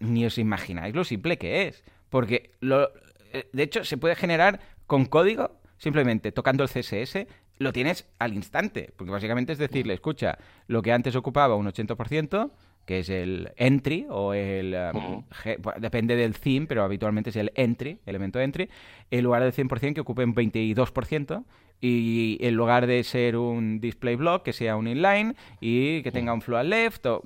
ni os imagináis lo simple que es. Porque, lo, eh, de hecho, se puede generar con código simplemente tocando el CSS lo tienes al instante, porque básicamente es decirle, escucha, lo que antes ocupaba un 80%, que es el entry o el... Um, depende del theme, pero habitualmente es el entry, elemento entry, en lugar del 100% que ocupe un 22%, y en lugar de ser un display block, que sea un inline y que tenga un flow al left, o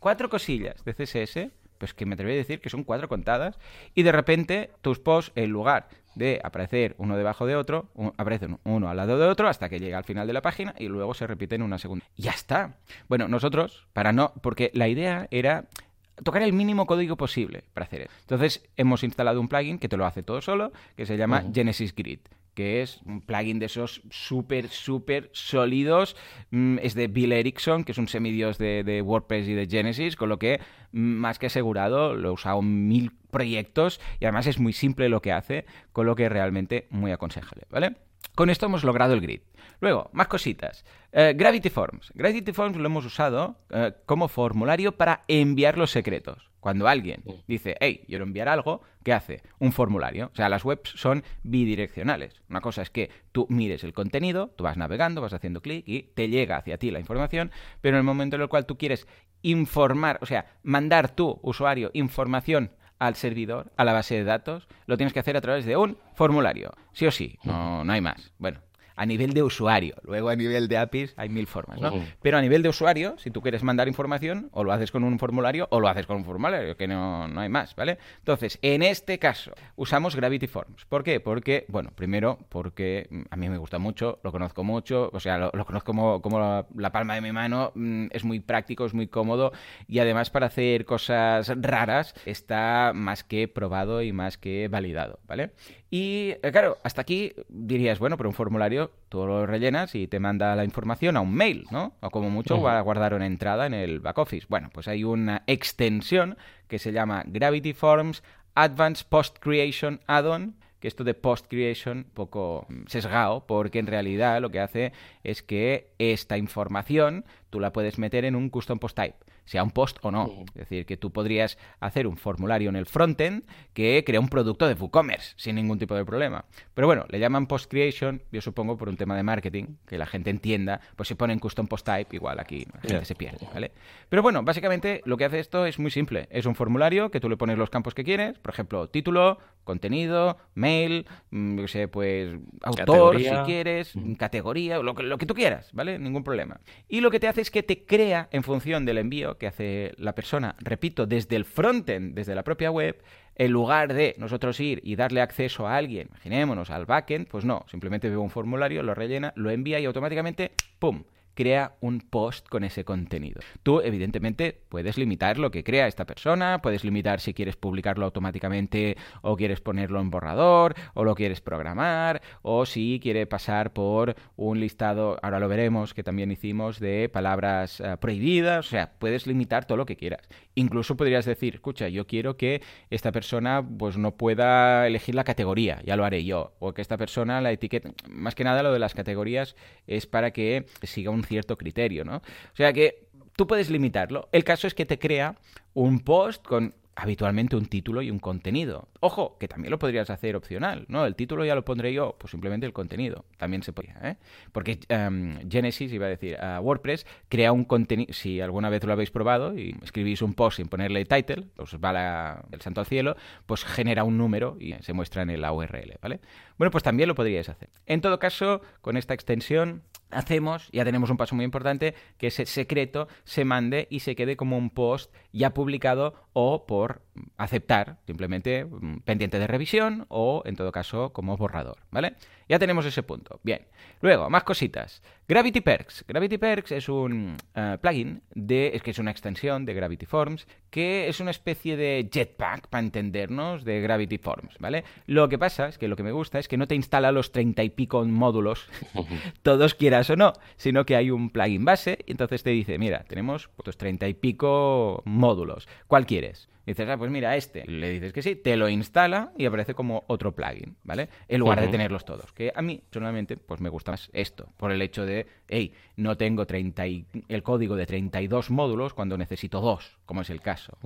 cuatro cosillas de CSS, pues que me atrevo a decir que son cuatro contadas, y de repente tus posts, en lugar de aparecer uno debajo de otro, aparecen uno al lado de otro hasta que llega al final de la página y luego se repite en una segunda. Ya está. Bueno, nosotros, para no, porque la idea era tocar el mínimo código posible para hacer eso. Entonces hemos instalado un plugin que te lo hace todo solo, que se llama Genesis Grid que es un plugin de esos súper, súper sólidos. Mm, es de Bill Erickson, que es un semidios de, de, WordPress y de Genesis, con lo que, mm, más que asegurado, lo he usado mil proyectos y además es muy simple lo que hace, con lo que realmente muy aconsejable, ¿vale? Con esto hemos logrado el grid. Luego, más cositas. Eh, Gravity Forms. Gravity Forms lo hemos usado eh, como formulario para enviar los secretos. Cuando alguien dice, hey, quiero enviar algo, ¿qué hace? Un formulario. O sea, las webs son bidireccionales. Una cosa es que tú mires el contenido, tú vas navegando, vas haciendo clic y te llega hacia ti la información, pero en el momento en el cual tú quieres informar, o sea, mandar tu usuario información al servidor, a la base de datos, lo tienes que hacer a través de un formulario. Sí o sí, no, no hay más. Bueno, a nivel de usuario. Luego a nivel de APIs hay mil formas, ¿no? Pero a nivel de usuario, si tú quieres mandar información, o lo haces con un formulario o lo haces con un formulario, que no, no hay más, ¿vale? Entonces, en este caso, usamos Gravity Forms. ¿Por qué? Porque, bueno, primero, porque a mí me gusta mucho, lo conozco mucho, o sea, lo, conozco como, como la, palma de mi mano, mm, es muy práctico, es muy cómodo y además para hacer cosas raras está más que probado y más que validado, ¿vale? Y eh, claro, hasta aquí dirías, bueno, pero un formulario tú lo rellenas y te manda la información a un mail, ¿no? O como mucho va a guardar una entrada en el back office. Bueno, pues hay una extensión que se llama Gravity Forms Advanced Post Creation Add-on que esto de post creation poco sesgado, porque en realidad lo que hace es que esta información tú la puedes meter en un custom post type sea un post o no. Es decir, que tú podrías hacer un formulario en el frontend que crea un producto de WooCommerce sin ningún tipo de problema. Pero bueno, le llaman post creation, yo supongo por un tema de marketing, que la gente entienda, pues si ponen custom post type, igual aquí la gente se pierde, ¿vale? Pero bueno, básicamente lo que hace esto es muy simple. Es un formulario que tú le pones los campos que quieres, por ejemplo, título, contenido, mail, mm, yo sé, pues autor, si quieres, categoría, lo que, lo que tú quieras, ¿vale? Ningún problema. Y lo que te hace es que te crea en función del envío que hace la persona, repito, desde el frontend, desde la propia web, en lugar de nosotros ir y darle acceso a alguien, imaginémonos al backend, pues no, simplemente veo un formulario, lo rellena, lo envía y automáticamente, ¡pum!, crea un post con ese contenido. Tú, evidentemente, puedes limitar lo que crea esta persona, puedes limitar si quieres publicarlo automáticamente o quieres ponerlo en borrador o lo quieres programar o si quiere pasar por un listado, ahora lo veremos, que también hicimos de palabras eh, prohibidas, o sea, puedes limitar todo lo que quieras. Incluso podrías decir, escucha, yo quiero que esta persona pues no pueda elegir la categoría, ya lo haré yo, o que esta persona la etiqueta, más que nada lo de las categorías es para que siga un cierto criterio, ¿no? O sea que tú puedes limitarlo. El caso es que te crea un post con habitualmente un título y un contenido. Ojo, que también lo podrías hacer opcional, ¿no? El título ya lo pondré yo, pues simplemente el contenido. También se podría, ¿eh? Porque em, Genesis, iba a decir, WordPress crea un contenido, si alguna vez lo habéis probado y escribís un post sin ponerle title, os va el santo al cielo, pues genera un número y se muestra en la URL, ¿vale? Bueno, pues también lo podríais hacer. En todo caso, con esta extensión hacemos, ya tenemos un paso muy importante, que ese secreto se mande y se quede como un post ya publicado o por aceptar, simplemente mm, pendiente de revisión o en todo caso como borrador, ¿vale? Ya tenemos ese punto. Bien. Luego, más cositas. Gravity Perks. Gravity Perks es un eh, plugin de, es que es una extensión de Gravity Forms que es una especie de jetpack para entendernos de Gravity Forms, ¿vale? Lo que pasa es que lo que me gusta es que no te instala los treinta y pico módulos, <laughs> todos quieras o no, sino que hay un plugin base y entonces te dice, mira, tenemos pues treinta y pico módulos, ¿cuál quieres? Dices, ah, pues mira, este. Le dices que sí, te lo instala y aparece como otro plugin, ¿vale? En lugar de tenerlos todos. Que a mí, personalmente, pues me gusta más esto. Por el hecho de, hey, no tengo 30 el código de 32 módulos cuando necesito dos, como es el caso.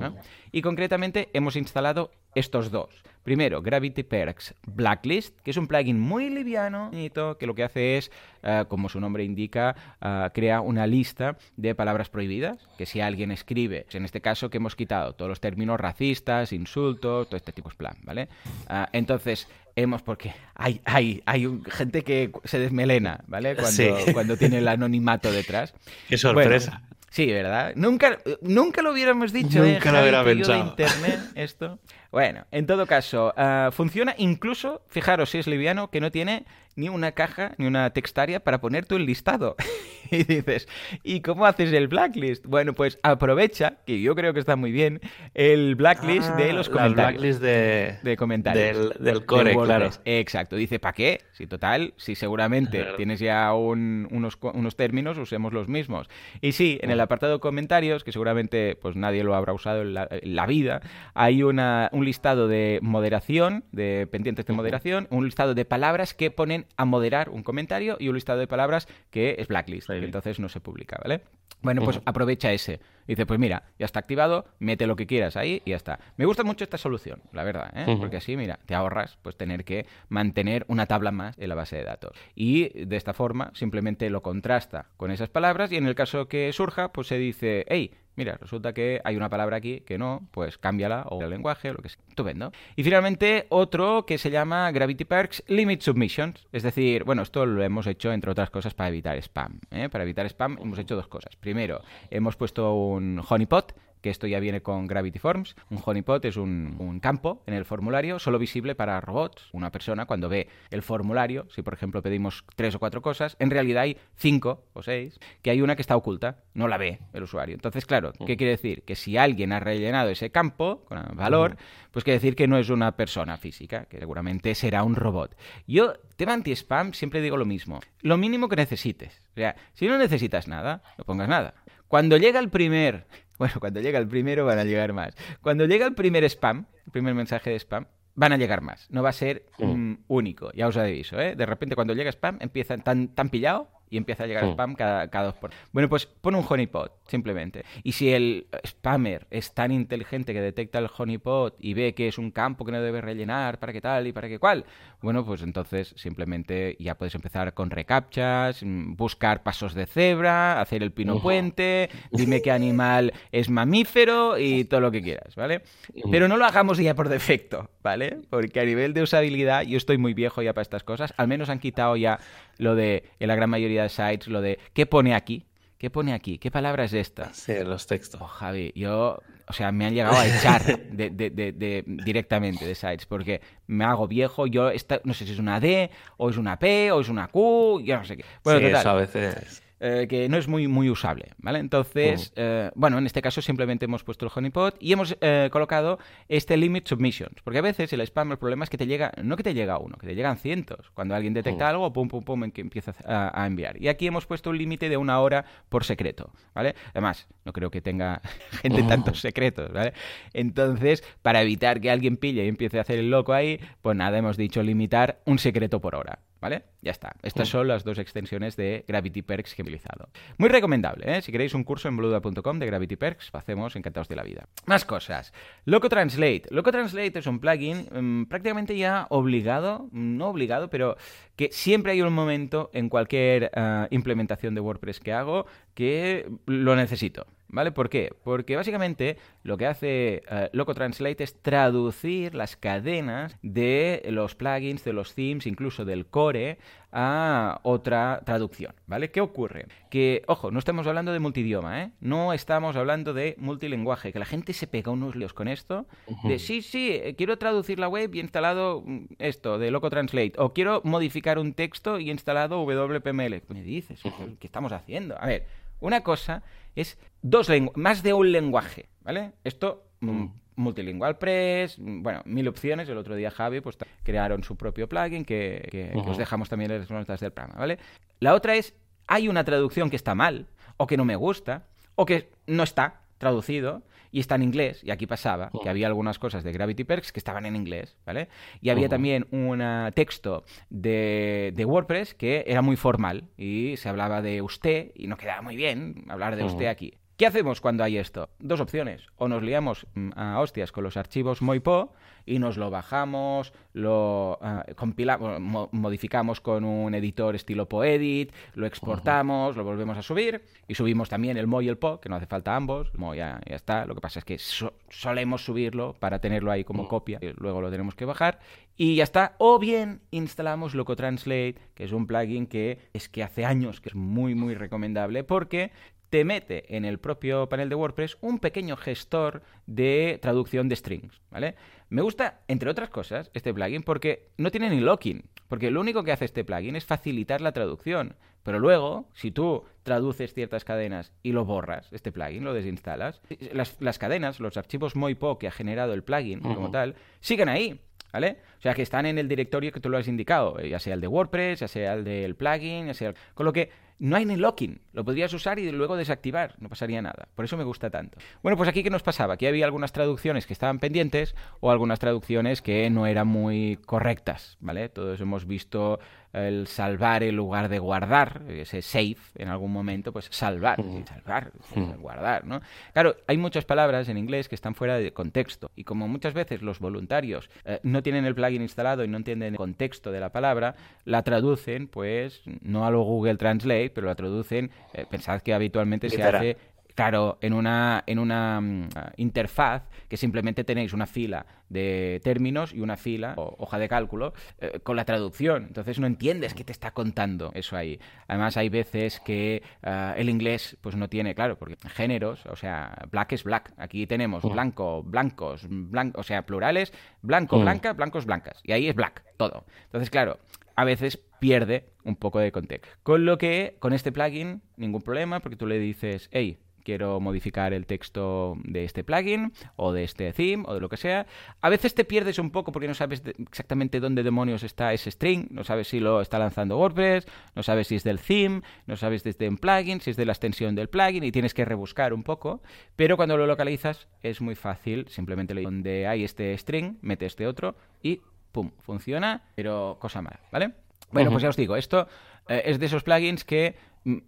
Y concretamente hemos instalado estos dos. Primero, Gravity Perks Blacklist, que es un plugin muy liviano, que lo que hace es, eh, como su nombre indica, uh, crea una lista de palabras prohibidas, que si alguien escribe, en este caso que hemos quitado todos los términos racistas, insultos, todo este tipo de plan, ¿vale? Ah, entonces, hemos, porque hay, hay, hay gente que se desmelena, ¿vale? Cuando, <laughs> cuando tiene el anonimato detrás. Qué sorpresa. sí, ¿verdad? Nunca, nunca lo hubiéramos dicho, ¿eh? Nunca lo hubiera pensado. de internet, esto. Bueno, en todo caso, ah, funciona incluso, fijaros si es liviano, que no tiene ni una caja ni una textaria para poner tu listado. <laughs> y dices, ¿y cómo haces el blacklist? Bueno, pues aprovecha, que yo creo que está muy bien, el blacklist de los comentarios. blacklist de, de comentarios. Del, core, claro. Exacto. Dice, ¿para qué? Si total, si seguramente tienes ya unos, unos términos, usemos los mismos. Y sí, en el apartado comentarios, que seguramente pues nadie lo habrá usado en la, vida, hay una, un listado de moderación, de pendientes de moderación, un listado de palabras que ponen a moderar un comentario y un listado de palabras que es blacklist, que entonces no se publica, ¿vale? Bueno, pues aprovecha ese. Dice, pues mira, ya está activado, mete lo que quieras ahí y ya está. Me gusta mucho esta solución, la verdad, ¿eh? porque así, mira, te ahorras pues tener que mantener una tabla más en la base de datos. Y de esta forma simplemente lo contrasta con esas palabras y en el caso que surja, pues se dice, hey, mira, resulta que hay una palabra aquí que no, pues cámbiala o el lenguaje o lo que sea. Estupendo. Y finalmente otro que se llama Gravity Perks Limit Submissions. Es decir, bueno, esto lo hemos hecho entre otras cosas para evitar spam. ¿eh? Para evitar spam hemos hecho dos cosas. Primero, hemos puesto un honeypot que esto ya viene con Gravity Forms. Un honeypot es un, campo en el formulario solo visible para robots. Una persona cuando ve el formulario, si por ejemplo pedimos tres o cuatro cosas, en realidad hay cinco o seis, que hay una que está oculta, no la ve el usuario. Entonces, claro, ¿qué mm. quiere decir? Que si alguien ha rellenado ese campo con valor, pues quiere decir que no es una persona física, que seguramente será un robot. Yo, tema anti-spam, siempre digo lo mismo. Lo mínimo que necesites. O sea, si no necesitas nada, no pongas nada. Cuando llega el primer <laughs> bueno, cuando llega el primero van a llegar más. Cuando llega el primer spam, el primer mensaje de spam, van a llegar más. No va a ser mm, único, ya os aviso, ¿eh? De repente cuando llega spam empiezan tan, tan pillado y empieza a llegar spam cada, cada dos por... Bueno, pues pon un honeypot, simplemente. Y si el spammer es tan inteligente que detecta el honeypot y ve que es un campo que no debe rellenar, para qué tal y para qué cual, bueno, pues entonces simplemente ya puedes empezar con recaptchas, mm, buscar pasos de cebra, hacer el pino puente, <laughs> dime qué animal es mamífero y todo lo que quieras, ¿vale? Pero no lo hagamos ya por defecto, ¿vale? Porque a nivel de usabilidad, yo estoy muy viejo ya para estas cosas, al menos han quitado ya lo de, en la gran mayoría de sites, lo de, ¿qué pone aquí? ¿Qué pone aquí? ¿Qué palabra es esta? Sí, los textos. Oh, Javi, yo, o sea, me han llegado a echar de, de- de- de- directamente de sites porque me hago viejo. Yo, esta, no sé si es una D, o es una P, o es una Q, yo no sé qué. Bueno, sí, total, eso a veces. Eh, que no es muy, muy usable, ¿vale? Entonces, eh, bueno, en este caso simplemente hemos puesto el honeypot y hemos eh, colocado este limit submissions, porque a veces el spam, el problema es que te llega, no que te llega uno, que te llegan cientos. Cuando alguien detecta algo, pum, pum, pum, en que empieza a, a enviar. Y aquí hemos puesto un límite de una hora por secreto, ¿vale? Además, no creo que tenga <laughs> gente tantos secretos, ¿vale? Entonces, para evitar que alguien pille y empiece a hacer el loco ahí, pues nada, hemos dicho limitar un secreto por hora. ¿Vale? Ya está. Estas son las dos extensiones de Gravity Perks que he utilizado. Muy recomendable, ¿eh? Si queréis un curso en boluda.com de Gravity Perks, lo hacemos encantados de la vida. Más cosas. Loco Translate. Loco Translate es un plugin mm, prácticamente ya obligado, no obligado, pero que siempre hay un momento en cualquier ah, implementación de WordPress que hago que lo necesito. ¿Vale? ¿Por qué? Porque básicamente lo que hace eh, Loco Translate es traducir las cadenas de los plugins, de los themes, incluso del core, a otra traducción, ¿vale? ¿Qué ocurre? Que, ojo, no estamos hablando de multidioma, ¿eh? No estamos hablando de multilinguaje, que la gente se pega unos líos con esto, de sí, sí, eh, quiero traducir la web y he instalado mm, esto de Loco Translate, o quiero modificar un texto y he instalado WPML. ¿Qué me dices? ¿Qué estamos haciendo? A ver, una cosa es dos más de un lenguaje, ¿vale? Esto mm, multilingual press, mm, bueno, mil opciones. El otro día Javi pues crearon su propio plugin que, que- que os dejamos también en las notas del programa, ¿vale? La otra es hay una traducción que está mal o que no me gusta o que no está traducido y está en inglés, y aquí pasaba que había algunas cosas de Gravity Perks que estaban en inglés, ¿vale? Y había también un ah, texto de, de WordPress que era muy formal y se hablaba de usted y no quedaba muy bien hablar de usted aquí. ¿Qué hacemos cuando hay esto? Dos opciones. O nos liamos mm, a hostias con los archivos Moipo y nos lo bajamos, lo ah, compilamos, mo- modificamos con un editor estilo Poedit, lo exportamos, lo volvemos a subir y subimos también el Mo y el Po, que no hace falta ambos. Mo ya, ya está. Lo que pasa es que so- solemos subirlo para tenerlo ahí como copia y luego lo tenemos que bajar y ya está. O bien instalamos Loco Translate, que es un plugin que es que hace años que es muy muy recomendable porque te mete en el propio panel de WordPress un pequeño gestor de traducción de strings, ¿vale? Me gusta, entre otras cosas, este plugin porque no tiene ni locking, porque lo único que hace este plugin es facilitar la traducción, pero luego, si tú traduces ciertas cadenas y lo borras, este plugin, lo desinstalas, las, las cadenas, los archivos Moipo que ha generado el plugin como Ujú. tal, siguen ahí, ¿Vale? O sea, que están en el directorio que tú lo has indicado, eh, ya sea el de WordPress, ya sea el del plugin, ya sea... el- Con lo que no hay ni locking, lo podrías usar y luego desactivar, no pasaría nada. Por eso me gusta tanto. Bueno, pues aquí ¿qué nos pasaba? Aquí había algunas traducciones que estaban pendientes o algunas traducciones que no eran muy correctas, ¿vale? Todos hemos visto el salvar en lugar de guardar, ese save en algún momento, pues salvar, salvar, <laughs> guardar, ¿no? Claro, hay muchas palabras en inglés que están fuera de contexto y como muchas veces los voluntarios eh, no tienen el plugin instalado y no entienden el contexto de la palabra, la traducen, pues, no a lo Google Translate, pero la traducen, eh, pensad que habitualmente se hace Claro, en una, en una mm, ah, interfaz que simplemente tenéis una fila de términos y una fila o hoja de cálculo eh, con la traducción. Entonces no entiendes qué te está contando eso ahí. Además hay veces que ah, el inglés pues no tiene, claro, porque géneros, o sea, black es black. Aquí tenemos Mm. blanco, blancos, blanco, o sea, plurales, blanco, Mm. blanca, blancos, blancas. Y ahí es black, todo. Entonces, claro, a veces pierde un poco de contexto. Con lo que con este plugin, ningún problema, porque tú le dices, hey, quiero modificar el texto de este plugin o de este theme o de lo que sea. A veces te pierdes un poco porque no sabes exactamente dónde demonios está ese string, no sabes si lo está lanzando WordPress, no sabes si es del theme, no sabes desde un plugin, si es de la extensión del plugin y tienes que rebuscar un poco, pero cuando lo localizas es muy fácil, simplemente le donde hay este string, mete este otro y pum, funciona, pero cosa mala, ¿vale? Bueno, pues ya os digo, esto eh, es de esos plugins que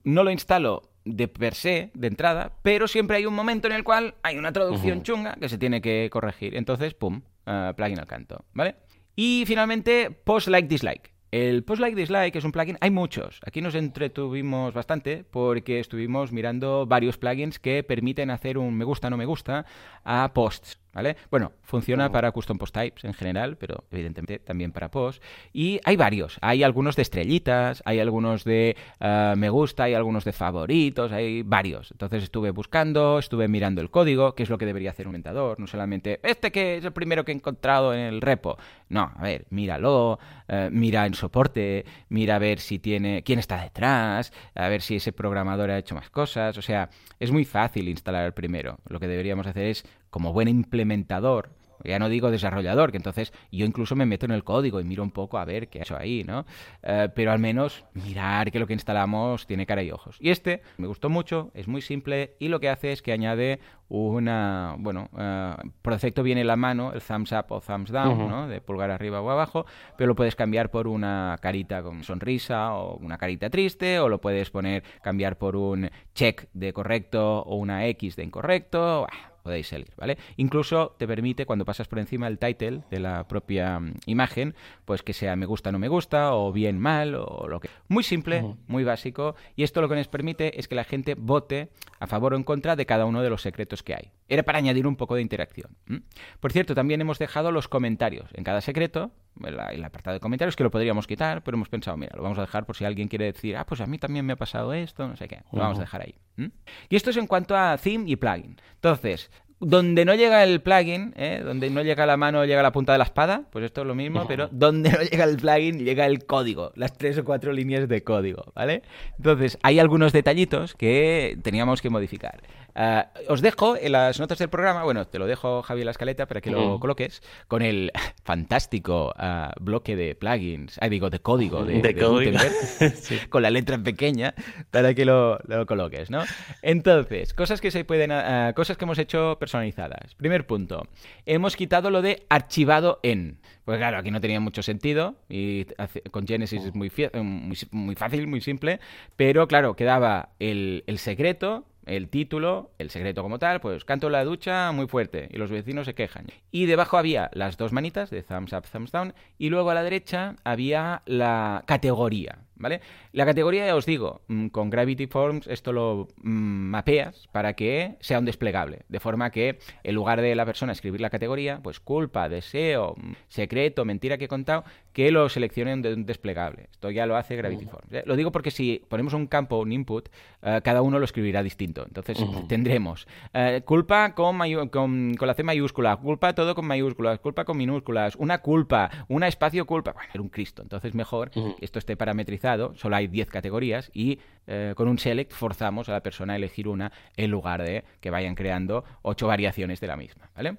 no lo instalo de per se, de entrada, pero siempre hay un momento en el cual hay una traducción chunga que se tiene que corregir. Entonces, pum, uh, plugin al canto, ¿vale? Y finalmente, post like dislike. El post like dislike es un plugin, hay muchos. Aquí nos entretuvimos bastante porque estuvimos mirando varios plugins que permiten hacer un me gusta, no me gusta a posts. ¿Vale? Bueno, funciona para custom post types en general, pero evidentemente también para post. Y hay varios. Hay algunos de estrellitas, hay algunos de uh, me gusta, hay algunos de favoritos, hay varios. Entonces estuve buscando, estuve mirando el código, qué es lo que debería hacer un inventador. No solamente este que es el primero que he encontrado en el repo. No, a ver, míralo, uh, mira en soporte, mira a ver si tiene, quién está detrás, a ver si ese programador ha hecho más cosas. O sea, es muy fácil instalar el primero. Lo que deberíamos hacer es como buen implementador, ya no digo desarrollador, que entonces yo incluso me meto en el código y miro un poco a ver qué ha hecho ahí, ¿no? Eh, pero al menos mirar que lo que instalamos tiene cara y ojos. Y este me gustó mucho, es muy simple y lo que hace es que añade una, bueno, uh, por defecto viene la mano, el thumbs up o thumbs down, uh -huh. ¿no? De pulgar arriba o abajo, pero lo puedes cambiar por una carita con sonrisa o una carita triste, o lo puedes poner, cambiar por un check de correcto o una X de incorrecto podéis salir, ¿vale? Incluso te permite, cuando pasas por encima del title de la propia um, imagen, pues que sea me gusta, no me gusta, o bien mal, o lo que... Muy simple, uh -huh. muy básico, y esto lo que nos permite es que la gente vote a favor o en contra de cada uno de los secretos que hay. Era para añadir un poco de interacción. ¿Mm? Por cierto, también hemos dejado los comentarios en cada secreto, el apartado de comentarios, que lo podríamos quitar, pero hemos pensado, mira, lo vamos a dejar por si alguien quiere decir, ah, pues a mí también me ha pasado esto, no sé qué, lo uh -huh. vamos a dejar ahí. ¿Mm? Y esto es en cuanto a theme y plugin. Entonces, donde no llega el plugin, ¿eh? donde no llega la mano, llega la punta de la espada, pues esto es lo mismo, pero donde no llega el plugin, llega el código, las tres o cuatro líneas de código, ¿vale? Entonces, hay algunos detallitos que teníamos que modificar. Uh, os dejo en las notas del programa, bueno, te lo dejo Javi en la escaleta para que lo coloques, con el fantástico uh, bloque de plugins, ah, digo, de código de, de, de código. <laughs> sí. con la letra pequeña, para que lo, lo, coloques, ¿no? Entonces, cosas que se pueden, uh, cosas que hemos hecho personalizadas. Primer punto, hemos quitado lo de archivado en. Pues claro, aquí no tenía mucho sentido y con Genesis es muy, muy, muy fácil, muy simple, pero claro, quedaba el, el secreto el título, el secreto como tal, pues canto la ducha muy fuerte y los vecinos se quejan. Y debajo había las dos manitas de thumbs up, thumbs down y luego a la derecha había la categoría, ¿vale? La categoría, ya os digo, mm, con Gravity Forms esto lo mm, mapeas para que sea un desplegable, de forma que en lugar de la persona escribir la categoría, pues culpa, deseo, mm, secreto, mentira que he contado, que lo seleccionen de un desplegable. Esto ya lo hace Gravity uh -huh. Forms. ¿eh? Lo digo porque si ponemos un campo, un input, uh, cada uno lo escribirá distinto. Entonces uh -huh. tendremos uh, culpa con, con, con, la C mayúscula, culpa todo con mayúsculas, culpa con minúsculas, una culpa, una espacio culpa. Bueno, era un Cristo. Entonces mejor que esto esté parametrizado, solo hay 10 categorías y eh, con un select forzamos a la persona a elegir una en lugar de que vayan creando ocho variaciones de la misma, ¿vale?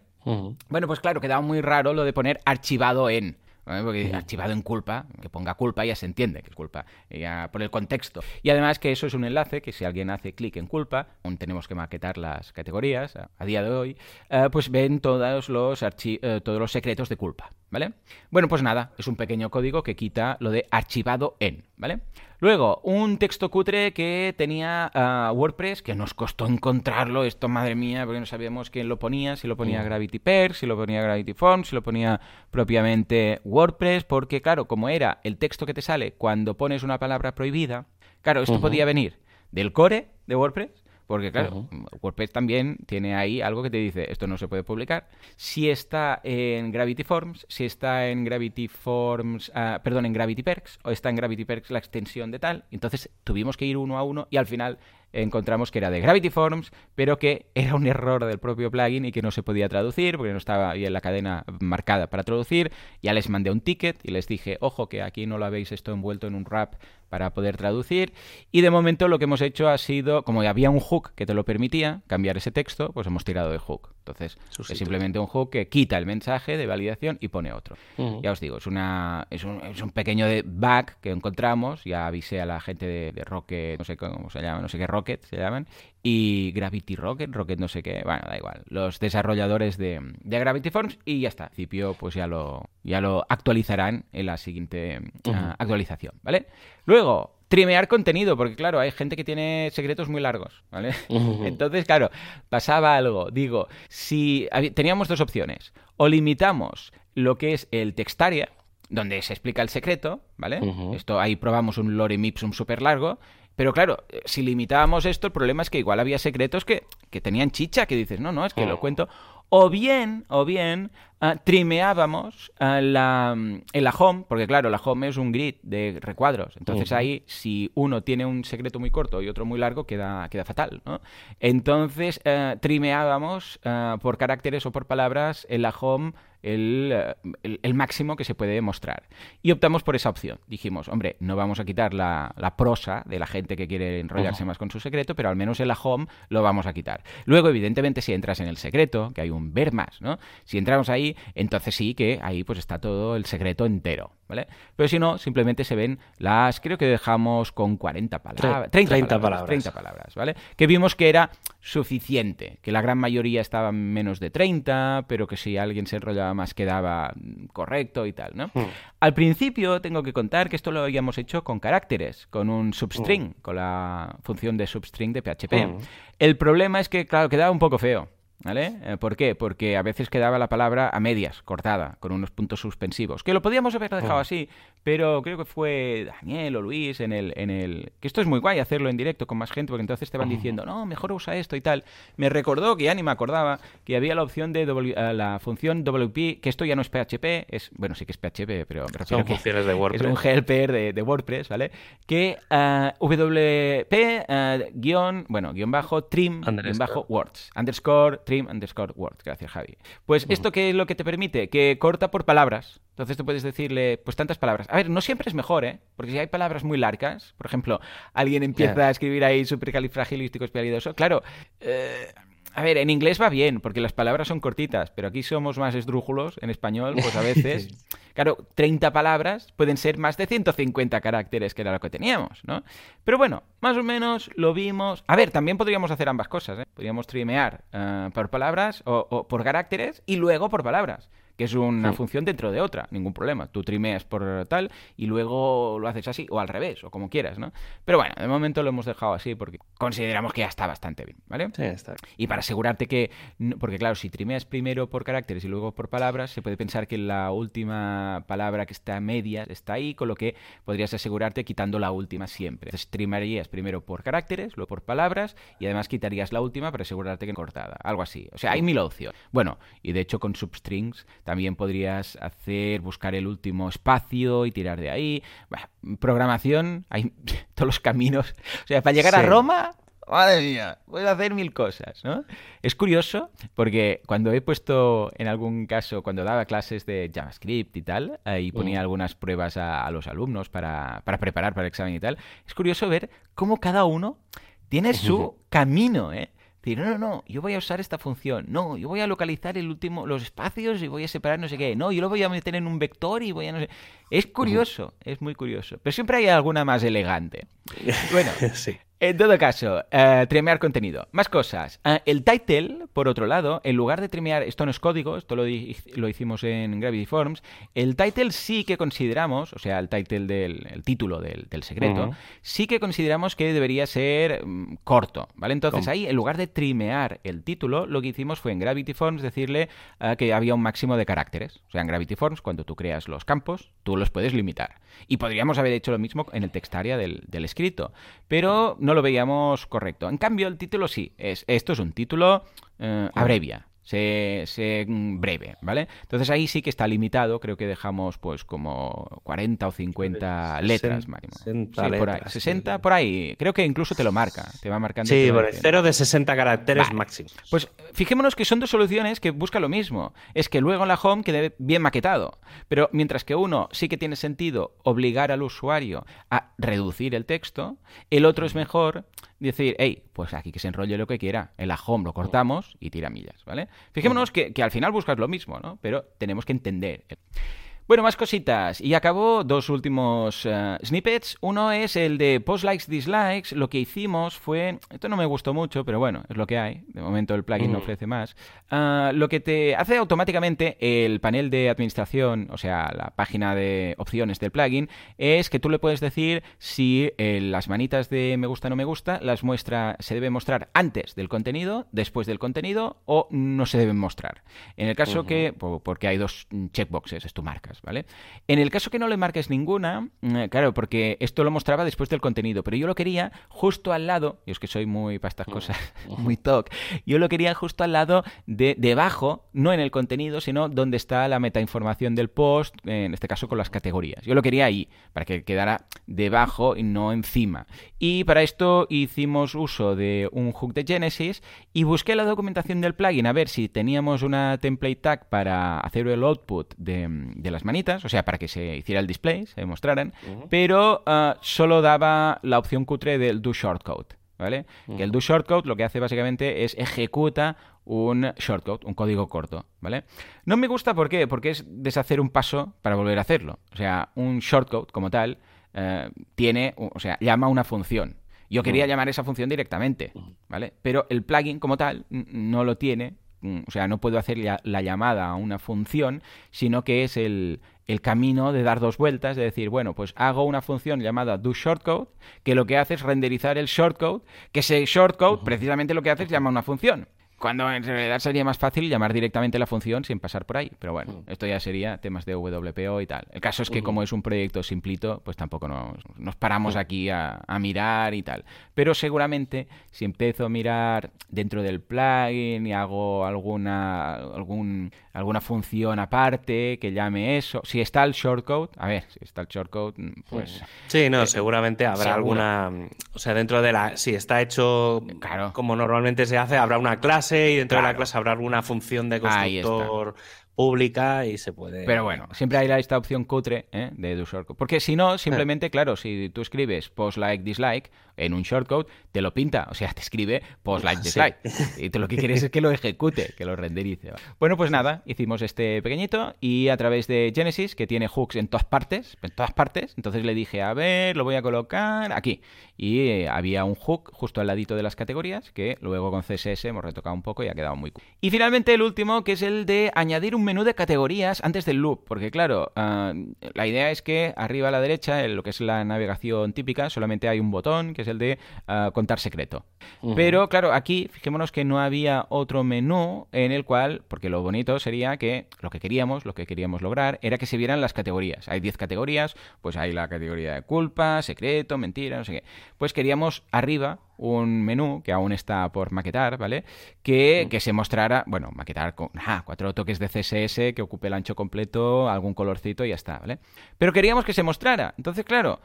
Bueno, pues claro, quedaba muy raro lo de poner archivado en. Porque archivado en culpa, que ponga culpa ya se entiende que es culpa, ya por el contexto. Y además que eso es un enlace que si alguien hace clic en culpa, aún tenemos que maquetar las categorías a, a día de hoy, uh, pues ven todos los, uh, todos los secretos de culpa, ¿vale? Bueno, pues nada, es un pequeño código que quita lo de archivado en, ¿vale? Luego, un texto cutre que tenía uh, WordPress, que nos costó encontrarlo, esto madre mía, porque no sabíamos quién lo ponía, si lo ponía Gravity Perks, si lo ponía Gravity Forms, si lo ponía propiamente WordPress, porque claro, como era el texto que te sale cuando pones una palabra prohibida, claro, esto uh -huh. podía venir del core de WordPress, porque claro, uh -huh. WordPress también tiene ahí algo que te dice, esto no se puede publicar. Si está en Gravity Forms, si está en Gravity Forms, uh, perdón, en Gravity Perks, o está en Gravity Perks la extensión de tal, entonces tuvimos que ir uno a uno y al final encontramos que era de Gravity Forms, pero que era un error del propio plugin y que no se podía traducir porque no estaba bien la cadena marcada para traducir. Ya les mandé un ticket y les dije, ojo, que aquí no lo habéis esto envuelto en un wrap para poder traducir. Y de momento lo que hemos hecho ha sido, como había un hook que te lo permitía, cambiar ese texto, pues hemos tirado de hook. Entonces, es simplemente un hook que quita el mensaje de validación y pone otro. Ya os digo, es, una, es, un, es un pequeño bug que encontramos. Ya avisé a la gente de, Rocket, no sé cómo se llama, no sé qué Rocket se llaman, y Gravity Rocket, Rocket no sé qué, bueno, da igual, los desarrolladores de, Gravity Forms y ya está. En principio, pues ya lo, ya lo actualizarán en la siguiente ah, actualización, ¿vale? Luego, trimear contenido, porque claro, hay gente que tiene secretos muy largos, ¿vale? <laughs> Entonces, claro, pasaba algo. Digo, si teníamos dos opciones, o limitamos lo que es el textaria, donde se explica el secreto, ¿vale? Esto ahí probamos un lorem ipsum súper largo, pero claro, si limitábamos esto, el problema es que igual había secretos que, que tenían chicha, que dices, no, no, es que lo cuento. O bien, o bien, uh, trimeábamos uh, la, la home, porque claro, la home es un grid de recuadros. Entonces ahí, si uno tiene un secreto muy corto y otro muy largo, queda, queda fatal, ¿no? Entonces, uh, trimeábamos por caracteres o por palabras en la home el, el, máximo que se puede mostrar. Y optamos por esa opción. Dijimos, hombre, no vamos a quitar la, la prosa de la gente que quiere enrollarse más con su secreto, pero al menos en la home lo vamos a quitar. Luego, evidentemente, si entras en el secreto, que hay un ver más, ¿no? Si entramos ahí, entonces sí que ahí pues está todo el secreto entero, ¿vale? Pero si no, simplemente se ven las, creo que dejamos con 40 palabras, 30, palabras, 30 palabras, ¿vale? Que vimos que era suficiente, que la gran mayoría estaba menos de 30, pero que si alguien se enrollaba más quedaba correcto y tal, ¿no? Hmm. Al principio tengo que contar que esto lo habíamos hecho con caracteres, con un substring, hmm. con la función de substring de PHP. Hmm. El problema es que, claro, quedaba un poco feo. ¿Vale? Eh, ¿Por qué? Porque a veces quedaba la palabra a medias, cortada, con unos puntos suspensivos. Que lo podíamos haber dejado oh. así, pero creo que fue Daniel o Luis en el, en el... Que esto es muy guay hacerlo en directo con más gente, porque entonces te van diciendo, no, mejor usa esto y tal. Me recordó, que ya ni me acordaba, que había la opción de la función WP, que esto ya no es PHP, es... Bueno, sí que es PHP, pero me Son funciones de WordPress. Es un helper de, WordPress, ¿vale? Que uh, WP, guion, bueno, guion bajo, trim, guion bajo, words, underscore trim underscore word. Gracias, Javi. Pues, ¿esto qué es lo que te permite? Que corta por palabras. Entonces tú puedes decirle, pues tantas palabras. A ver, no siempre es mejor, ¿eh? Porque si hay palabras muy largas, por ejemplo, alguien empieza a escribir ahí supercalifragilístico espialidoso, claro, eh, a ver, en inglés va bien, porque las palabras son cortitas, pero aquí somos más esdrújulos en español, pues a <laughs> veces, claro, 30 palabras pueden ser más de 150 caracteres, que era lo que teníamos, ¿no? Pero bueno, más o menos lo vimos. A ver, también podríamos hacer ambas cosas, ¿eh? Podríamos trimear eh, por palabras o por caracteres y luego por palabras que es una función dentro de otra, ningún problema. Tú trimeas por tal y luego lo haces así, o al revés, o como quieras, ¿no? Pero bueno, de momento lo hemos dejado así porque consideramos que ya está bastante bien, ¿vale? Sí, está. Y para asegurarte que, porque claro, si trimeas primero por caracteres y luego por palabras, se puede pensar que la última palabra que está a medias está ahí, con lo que podrías asegurarte quitando la última siempre. Entonces trimarías primero por caracteres, luego por palabras y además quitarías la última para asegurarte que cortada, algo así. O sea, hay mil opciones. Bueno, y de hecho con substrings también podrías hacer, buscar el último espacio y tirar de ahí. programación, hay <laughs> todos los caminos. O sea, para llegar a Roma, madre mía, puedes hacer mil cosas, ¿no? Es curioso porque cuando he puesto, en algún caso, cuando daba clases de JavaScript y tal, y ponía algunas pruebas a, los alumnos para, para, preparar para el examen y tal, es curioso ver cómo cada uno tiene su <laughs> camino, ¿eh? Decir, no, no, no, yo voy a usar esta función. No, yo voy a localizar el último, los espacios y voy a separar no sé qué. No, yo lo voy a meter en un vector y voy a no sé. Es curioso, es muy curioso. Pero siempre hay alguna más elegante. Bueno, <laughs> sí. En todo caso, uh, trimear contenido. Más cosas. Uh, el title, por otro lado, en lugar de trimear, esto no es código, esto lo, lo hicimos en Gravity Forms, el title sí que consideramos, o sea, el title del el título del, del secreto, sí que consideramos que debería ser um, corto, ¿vale? Entonces ahí, en lugar de trimear el título, lo que hicimos fue en Gravity Forms decirle uh, que había un máximo de caracteres. O sea, en Gravity Forms, cuando tú creas los campos, tú los puedes limitar. Y podríamos haber hecho lo mismo en el textaria del, del escrito, pero no lo veíamos correcto. En cambio, el título sí, es esto es un título eh, abrevia. Se, mm, breve, ¿vale? Entonces ahí sí que está limitado, creo que dejamos pues como 40 o 50 letras, máximo. 60 por ahí. 60 por ahí, creo que incluso te lo marca, te va marcando. Sí, por el cero de 60 caracteres máximo. Pues fijémonos que son dos soluciones que buscan lo mismo, es que luego en la home quede bien maquetado, pero mientras que uno sí que tiene sentido obligar al usuario a reducir el texto, el otro es mejor decir, hey, pues aquí que se enrolle lo que quiera, en la home lo cortamos y tira millas, ¿vale? Fijémonos que, que al final buscas lo mismo, ¿no? Pero tenemos que entender. Bueno, más cositas. Y acabó dos últimos eh, snippets. Uno es el de post likes, dislikes. Lo que hicimos fue. Esto no me gustó mucho, pero bueno, es lo que hay. De momento el plugin no mm. ofrece más. Ah, lo que te hace automáticamente el panel de administración, o sea, la página de opciones del plugin, es que tú le puedes decir si eh, las manitas de me gusta o no me gusta las muestra, se deben mostrar antes del contenido, después del contenido o no se deben mostrar. En el caso que. Porque hay dos checkboxes, es tu marcas. ¿Vale? En el caso que no le marques ninguna, mm, claro, porque esto lo mostraba después del contenido, pero yo lo quería justo al lado, y es que soy muy para estas mm. cosas, <laughs> muy talk, yo lo quería justo al lado de debajo, no en el contenido, sino donde está la metainformación del post, en este caso con las categorías. Yo lo quería ahí, para que quedara debajo y no encima. Y para esto hicimos uso de un hook de Genesis y busqué la documentación del plugin a ver si teníamos una template tag para hacer el output de, de las manitas, o sea, para que se hiciera el display, se mostraran, pero ah, solo daba la opción cutre del do shortcode, ¿vale? Que el do shortcode lo que hace básicamente es ejecuta un shortcode, un código corto, ¿vale? No me gusta ¿por qué? Porque es deshacer un paso para volver a hacerlo. O sea, un shortcode como tal eh, tiene, o sea, llama una función. Yo quería llamar esa función directamente, ¿vale? Pero el plugin como tal no lo tiene o sea, no puedo hacer la, llamada a una función, sino que es el, camino de dar dos vueltas, de decir, bueno, pues hago una función llamada doShortcode, que lo que hace es renderizar el shortcode, que ese shortcode precisamente lo que hace es llamar a una función. Cuando en realidad sería más fácil llamar directamente la función sin pasar por ahí. Pero bueno, mm. esto ya sería temas de WPO y tal. El caso es que como es un proyecto simplito, pues tampoco nos, paramos aquí a, mirar y tal. Pero seguramente si empiezo a mirar dentro del plugin y hago alguna, algún, alguna función aparte que llame eso, si está el shortcode, a ver, si está el shortcode, mm, pues... Sí, no, eh, seguramente habrá alguna... O sea, dentro de la... Si está hecho claro. como normalmente se hace, habrá una clase y dentro de la clase habrá alguna función de constructor pública y se puede. Pero bueno, siempre hay esta opción cutre ¿eh? de do shortcode. Porque si no, simplemente, claro, si tú escribes post like dislike en un shortcode, te lo pinta, o sea, te escribe post like dislike. Y tú lo que quieres es que lo ejecute, que lo renderice. Bueno, pues nada, hicimos este pequeñito y a través de Genesis, que tiene hooks en todas partes, en todas partes, entonces le dije, a ver, lo voy a colocar aquí. Y eh, había un hook justo al ladito de las categorías que luego con CSS hemos retocado un poco y ha quedado muy cool. Y finalmente el último, que es el de añadir un menú de categorías antes del loop, porque claro, ah, la idea es que arriba a la derecha, en lo que es la navegación típica, solamente hay un botón, que es el de ah, contar secreto. Pero claro, aquí fijémonos que no había otro menú en el cual, porque lo bonito sería que lo que queríamos, lo que queríamos lograr, era que se vieran las categorías. Hay 10 categorías, pues hay la categoría de culpa, secreto, mentira, no sé qué. Pues queríamos arriba un menú que aún está por maquetar, ¿vale? Que, que se mostrara, bueno, maquetar con cuatro toques de CSS que ocupe el ancho completo, algún colorcito y ya está, ¿vale? Pero queríamos que se mostrara. Entonces, claro,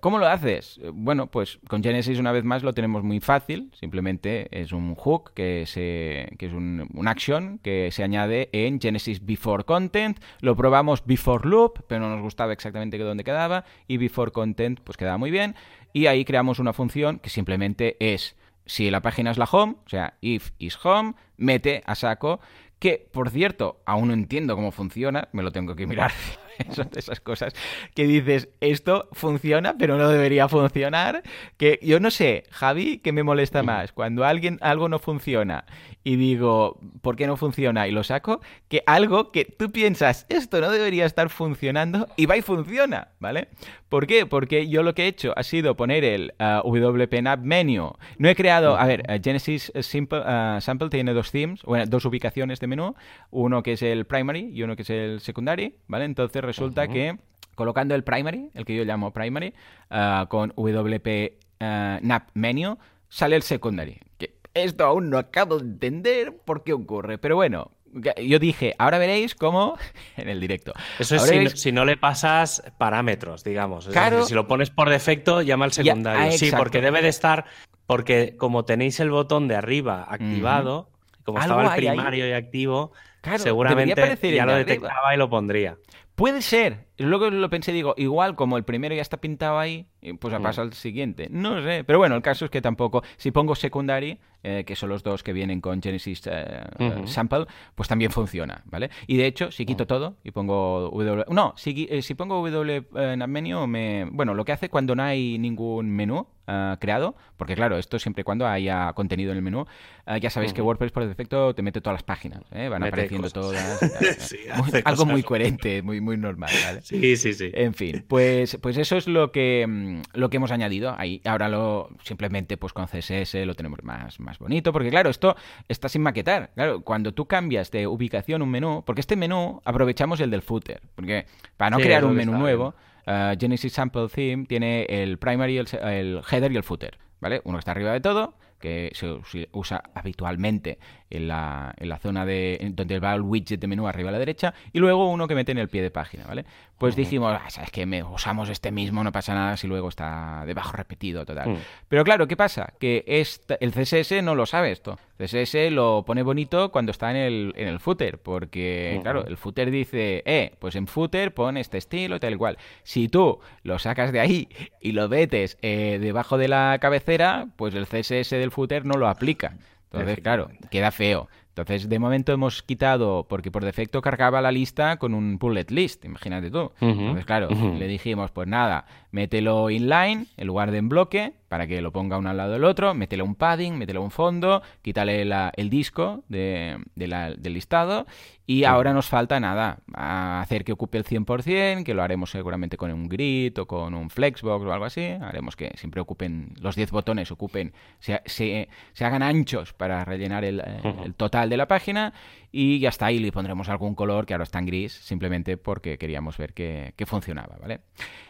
¿cómo lo haces? Bueno, pues con Genesis una vez más lo tenemos muy fácil. Simplemente es un hook que, se, que es un, un action que se añade en Genesis Before Content. Lo probamos Before Loop, pero no nos gustaba exactamente dónde quedaba. Y Before Content, pues quedaba muy bien y ahí creamos una función que simplemente es, si la página es la home, o sea, if is home, mete a saco, que por cierto, aún no entiendo cómo funciona, me lo tengo que mirar <laughs> <laughs> son esas cosas que dices, esto funciona, pero no debería funcionar. Que yo no sé, Javi, ¿qué me molesta más? Cuando alguien, algo no funciona y digo, ¿por qué no funciona? Y lo saco, que algo que tú piensas, esto no debería estar funcionando y va y funciona, ¿vale? ¿Por qué? Porque yo lo que he hecho ha sido poner el uh, Menu. No he creado, a ver, uh, Genesis Simple, uh, Sample tiene dos themes, bueno, dos ubicaciones de menú, uno que es el primary y uno que es el secondary, ¿vale? Entonces resulta que colocando el primary, el que yo llamo primary, ah, con WP uh, Menu, sale el secondary. Que esto aún no acabo de entender por qué ocurre. Pero bueno, yo dije, ahora veréis cómo <laughs> en el directo. Eso es si, no le pasas parámetros, digamos. claro. si lo pones por defecto, llama al secundario. Ah, sí, porque debe de estar, porque como tenéis el botón de arriba activado, como estaba el primario y activo, seguramente ya lo detectaba y lo pondría. Puede ser. Luego lo pensé, digo, igual como el primero ya está pintado ahí, pues a paso al siguiente. No sé. Pero bueno, el caso es que tampoco. Si pongo secondary, eh, que son los dos que vienen con Genesis eh, Sample, pues también funciona, ¿vale? Y de hecho, si quito mm. todo y pongo W. No, si, eh, si pongo W en el menú, me. Bueno, lo que hace cuando no hay ningún menú creado, porque claro, esto siempre y cuando haya contenido en el menú, ya sabéis que WordPress por defecto te mete todas las páginas, van apareciendo todas. <laughs> algo muy coherente, muy, muy normal, ¿vale? Sí, <laughs> sí, sí. En fin, pues, pues eso es lo que, mm, lo que hemos añadido ahí. Ahora lo simplemente pues con CSS lo tenemos más, más bonito, porque claro, esto está sin maquetar. Claro, cuando tú cambias de ubicación un menú, porque este menú aprovechamos el del footer, porque para no crear un menú nuevo, uh, Genesis Sample Theme tiene el primary, el, el header y el footer, ¿vale? Uno está arriba de todo, que se usa habitualmente en la, en la zona de donde va el widget de menú arriba a la derecha y luego uno que mete en el pie de página, ¿vale? Pues dijimos, ah, sabes que me usamos este mismo, no pasa nada si luego está debajo repetido, total. Mm. Pero claro, ¿qué pasa? Que el CSS no lo sabe esto. CSS lo pone bonito cuando está en el, en el footer, porque claro, el footer dice, eh, pues en footer pone este estilo y tal igual. Si tú lo sacas de ahí y lo metes eh, debajo de la cabecera, pues el CSS del footer no lo aplica. Entonces, claro, queda feo. Entonces, de momento hemos quitado, porque por defecto cargaba la lista con un bullet list, imagínate tú. Entonces, claro, le dijimos, pues nada, mételo inline en lugar de en bloque, para que lo ponga uno al lado del otro, métele un padding, métele un fondo, quítale el disco del listado y ahora nos falta nada, hacer que ocupe el 100%, que lo haremos seguramente con un grid o con un flexbox o algo así, haremos que siempre ocupen, los 10 botones ocupen, se, se, hagan anchos para rellenar el, el total de la página y ya está, y le pondremos algún color que ahora está en gris, simplemente porque queríamos ver que, funcionaba, ¿vale?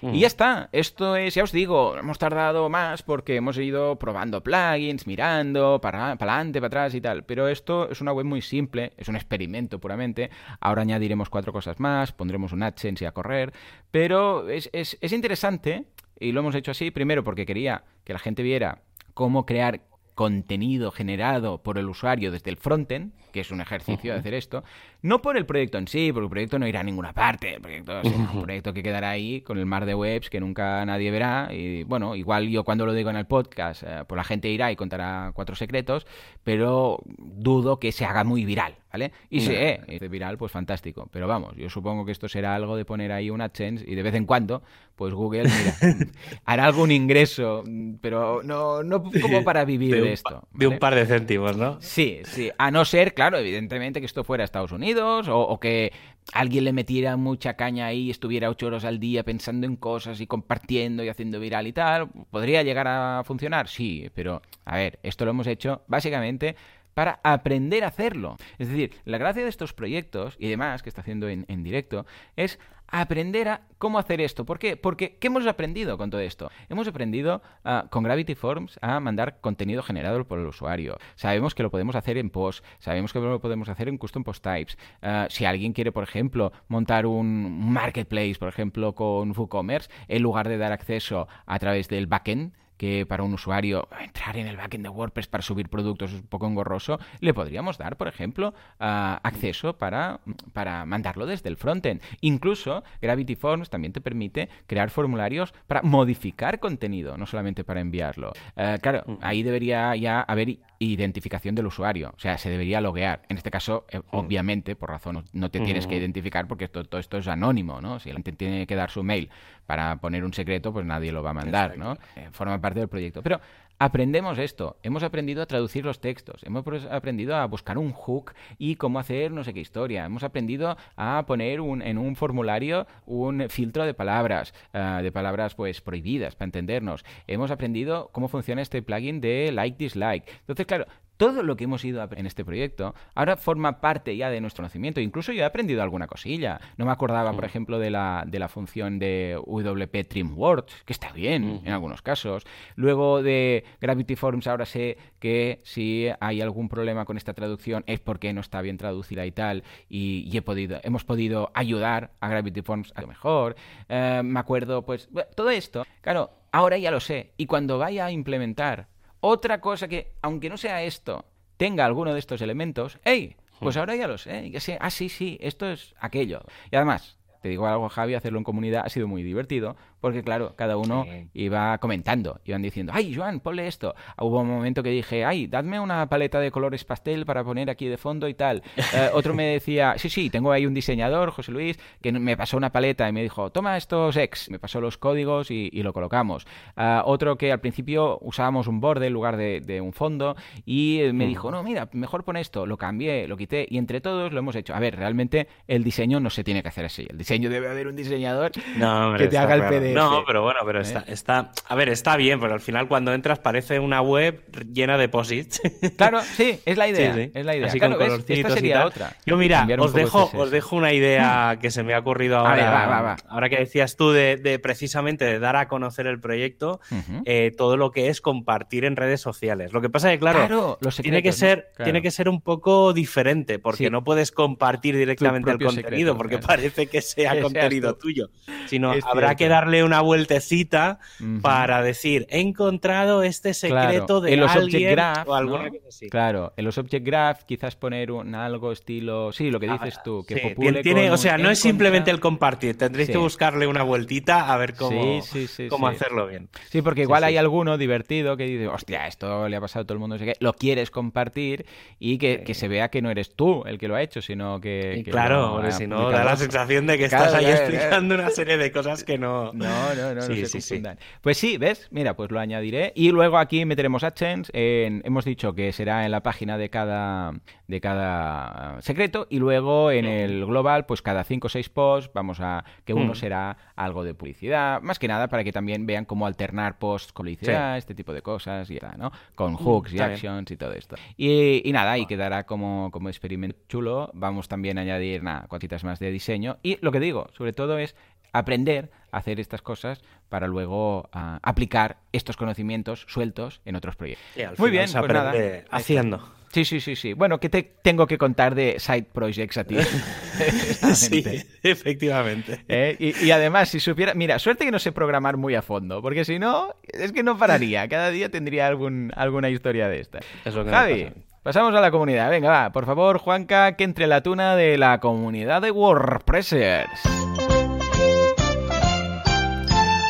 Y ya está, esto es, ya os digo, hemos tardado más porque hemos ido probando plugins, mirando para, adelante, para atrás y tal, pero esto es una web muy simple, es un experimento puramente, ahora añadiremos cuatro cosas más, pondremos un AdSense a correr, pero es, es, es interesante y lo hemos hecho así, primero porque quería que la gente viera cómo crear contenido generado por el usuario desde el frontend, que es un ejercicio de hacer esto, no por el proyecto en sí, porque el proyecto no irá a ninguna parte, el proyecto es un proyecto que quedará ahí con el mar de webs que nunca nadie verá, y bueno, igual yo cuando lo digo en el podcast, eh, pues la gente irá y contará cuatro secretos, pero dudo que se haga muy viral, ¿vale? Y si es viral, pues fantástico, pero vamos, yo supongo que esto será algo de poner ahí un AdSense y de vez en cuando, pues Google, mira, <laughs> hará algún ingreso, pero no, no como para vivir de, esto. De un par de céntimos, ¿no? Sí, sí, a no ser, claro, evidentemente que esto fuera Estados Unidos o, que alguien le metiera mucha caña ahí y estuviera ocho horas al día pensando en cosas y compartiendo y haciendo viral y tal, ¿podría llegar a funcionar? Sí, pero a ver, esto lo hemos hecho básicamente para aprender a hacerlo. Es decir, la gracia de estos proyectos y demás que está haciendo en, en directo es aprender a cómo hacer esto. ¿Por qué? Porque ¿qué hemos aprendido con todo esto? Hemos aprendido ah, con Gravity Forms a mandar contenido generado por el usuario. Sabemos que lo podemos hacer en post, sabemos que lo podemos hacer en custom post types. Ah, si alguien quiere, por ejemplo, montar un marketplace, por ejemplo, con WooCommerce, en lugar de dar acceso a través del backend, que para un usuario entrar en el backend de WordPress para subir productos es un poco engorroso, le podríamos dar, por ejemplo, acceso para, para mandarlo desde el frontend. Incluso Gravity Forms también te permite crear formularios para modificar contenido, no solamente para enviarlo. Eh, claro, ahí debería ya haber identificación del usuario, o sea, se debería loguear. En este caso, eh, obviamente, por razón, no te tienes que identificar porque todo, esto es anónimo, ¿no? Si alguien tiene que dar su mail para poner un secreto, pues nadie lo va a mandar, ¿no? Eh, forma parte del proyecto. Pero aprendemos esto, hemos aprendido a traducir los textos, hemos aprendido a buscar un hook y cómo hacer no sé qué historia, hemos aprendido a poner un, en un formulario un filtro de palabras, eh, de palabras pues prohibidas para entendernos, hemos aprendido cómo funciona este plugin de like dislike. Entonces, claro, todo lo que hemos ido en este proyecto ahora forma parte ya de nuestro conocimiento. Incluso yo he aprendido alguna cosilla. No me acordaba, por ejemplo, de la, de la función de WP TrimWords, que está bien en algunos casos. Luego de Gravity Forms ahora sé que si hay algún problema con esta traducción es porque no está bien traducida y tal. Y, he podido, hemos podido ayudar a Gravity Forms a lo mejor. Eh, me acuerdo, pues, todo esto. Claro, ahora ya lo sé. Y cuando vaya a implementar otra cosa que, aunque no sea esto, tenga alguno de estos elementos, ¡hey! Pues hmm. ahora ya lo sé, ya sé, ah, sí, sí, esto es aquello. Y además, te digo algo, Javi, hacerlo en comunidad ha sido muy divertido, porque claro, cada uno iba comentando, iban diciendo, ay, Joan, ponle esto. Hubo un momento que dije, ay, dadme una paleta de colores pastel para poner aquí de fondo y tal. Eh, otro me decía, <laughs> sí, sí, tengo ahí un diseñador, José Luis, que me pasó una paleta y me dijo, toma estos ex, me pasó los códigos y, lo colocamos. Eh, otro que al principio usábamos un borde en lugar de, un fondo y me mm. dijo, no, mira, mejor pon esto, lo cambié, lo quité y entre todos lo hemos hecho. A ver, realmente el diseño no se tiene que hacer así. El diseño debe haber un diseñador que te haga el PDF. No, pero bueno, pero está, ¿Eh? está, a ver, está bien, pero al final cuando entras parece una web llena de posits. <laughs> Claro, sí, es la idea, es la idea. Así claro, con esta sería otra. Yo mira, os dejo, os dejo una idea <laughs> que se me ha ocurrido ahora. Ahora que decías tú de, precisamente de dar a conocer el proyecto, eh, todo lo que es compartir en redes sociales. Lo que pasa es que, claro, tiene que ser, tiene que ser un poco diferente, porque no puedes compartir directamente el contenido, porque parece que sea <laughs> contenido tuyo. Sino habrá que darle una vueltecita para decir, he encontrado este secreto de en los alguien graph, o alguna cosa así. Claro, en los object graph quizás poner un algo estilo, sí, lo que dices ah, tú, que tiene, o sea, no es simplemente el compartir, tendréis que buscarle una vueltita a ver cómo, cómo hacerlo bien. Sí, porque igual hay alguno divertido que dice, hostia, esto le ha pasado a todo el mundo, lo quieres compartir y que, se vea que no eres tú el que lo ha hecho, sino que... claro, si no, da la sensación de que estás ahí explicando una serie de cosas que no... No, no, no, sí, sí, sí. Pues sí, ¿ves? Mira, pues lo añadiré. Y luego aquí meteremos AdSense. hemos dicho que será en la página de cada, de cada secreto. Y luego en el global, pues cada 5 o 6 posts vamos a... que uno mm. será algo de publicidad. Más que nada para que también vean cómo alternar posts con publicidad, este tipo de cosas y ¿no? Con mm, hooks y actions y todo esto. Y, nada, y quedará como, como experimento chulo. Vamos también a añadir, nada, cuantitas más de diseño. Y lo que digo, sobre todo es aprender a hacer estas cosas para luego ah, aplicar estos conocimientos sueltos en otros proyectos. Muy bien, pues nada, haciendo. Sí, sí, sí, sí. Bueno, ¿qué te tengo que contar de side projects a ti? <laughs> sí, efectivamente. ¿Eh? Y, además, si supiera, mira, suerte que no sé programar muy a fondo, porque si no, es que no pararía. Cada día tendría algún, alguna historia de esta. Javi, pasamos a la comunidad. Venga, va, por favor, Juanca, que entre la tuna de la comunidad de WordPressers.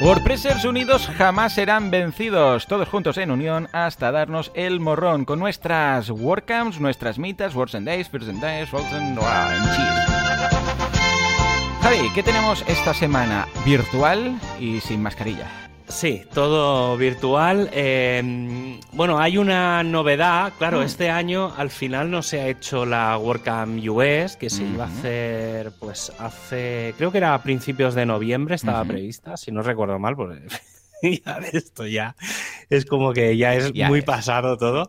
WordPressers unidos jamás serán vencidos, todos juntos en unión hasta darnos el morrón con nuestras WordCamps, nuestras mitas, Words and Days, First and Days, Words and, Cheese. Javi, ¿qué tenemos esta semana? Virtual y sin mascarilla. Sí, todo virtual. Em, bueno, hay una novedad. Claro, mm. este año al final no se ha hecho la WordCamp US, que se iba a hacer, pues hace, creo que era a principios de noviembre, estaba prevista, si no recuerdo mal, porque <laughs> ya esto ya es como que ya es muy pasado todo.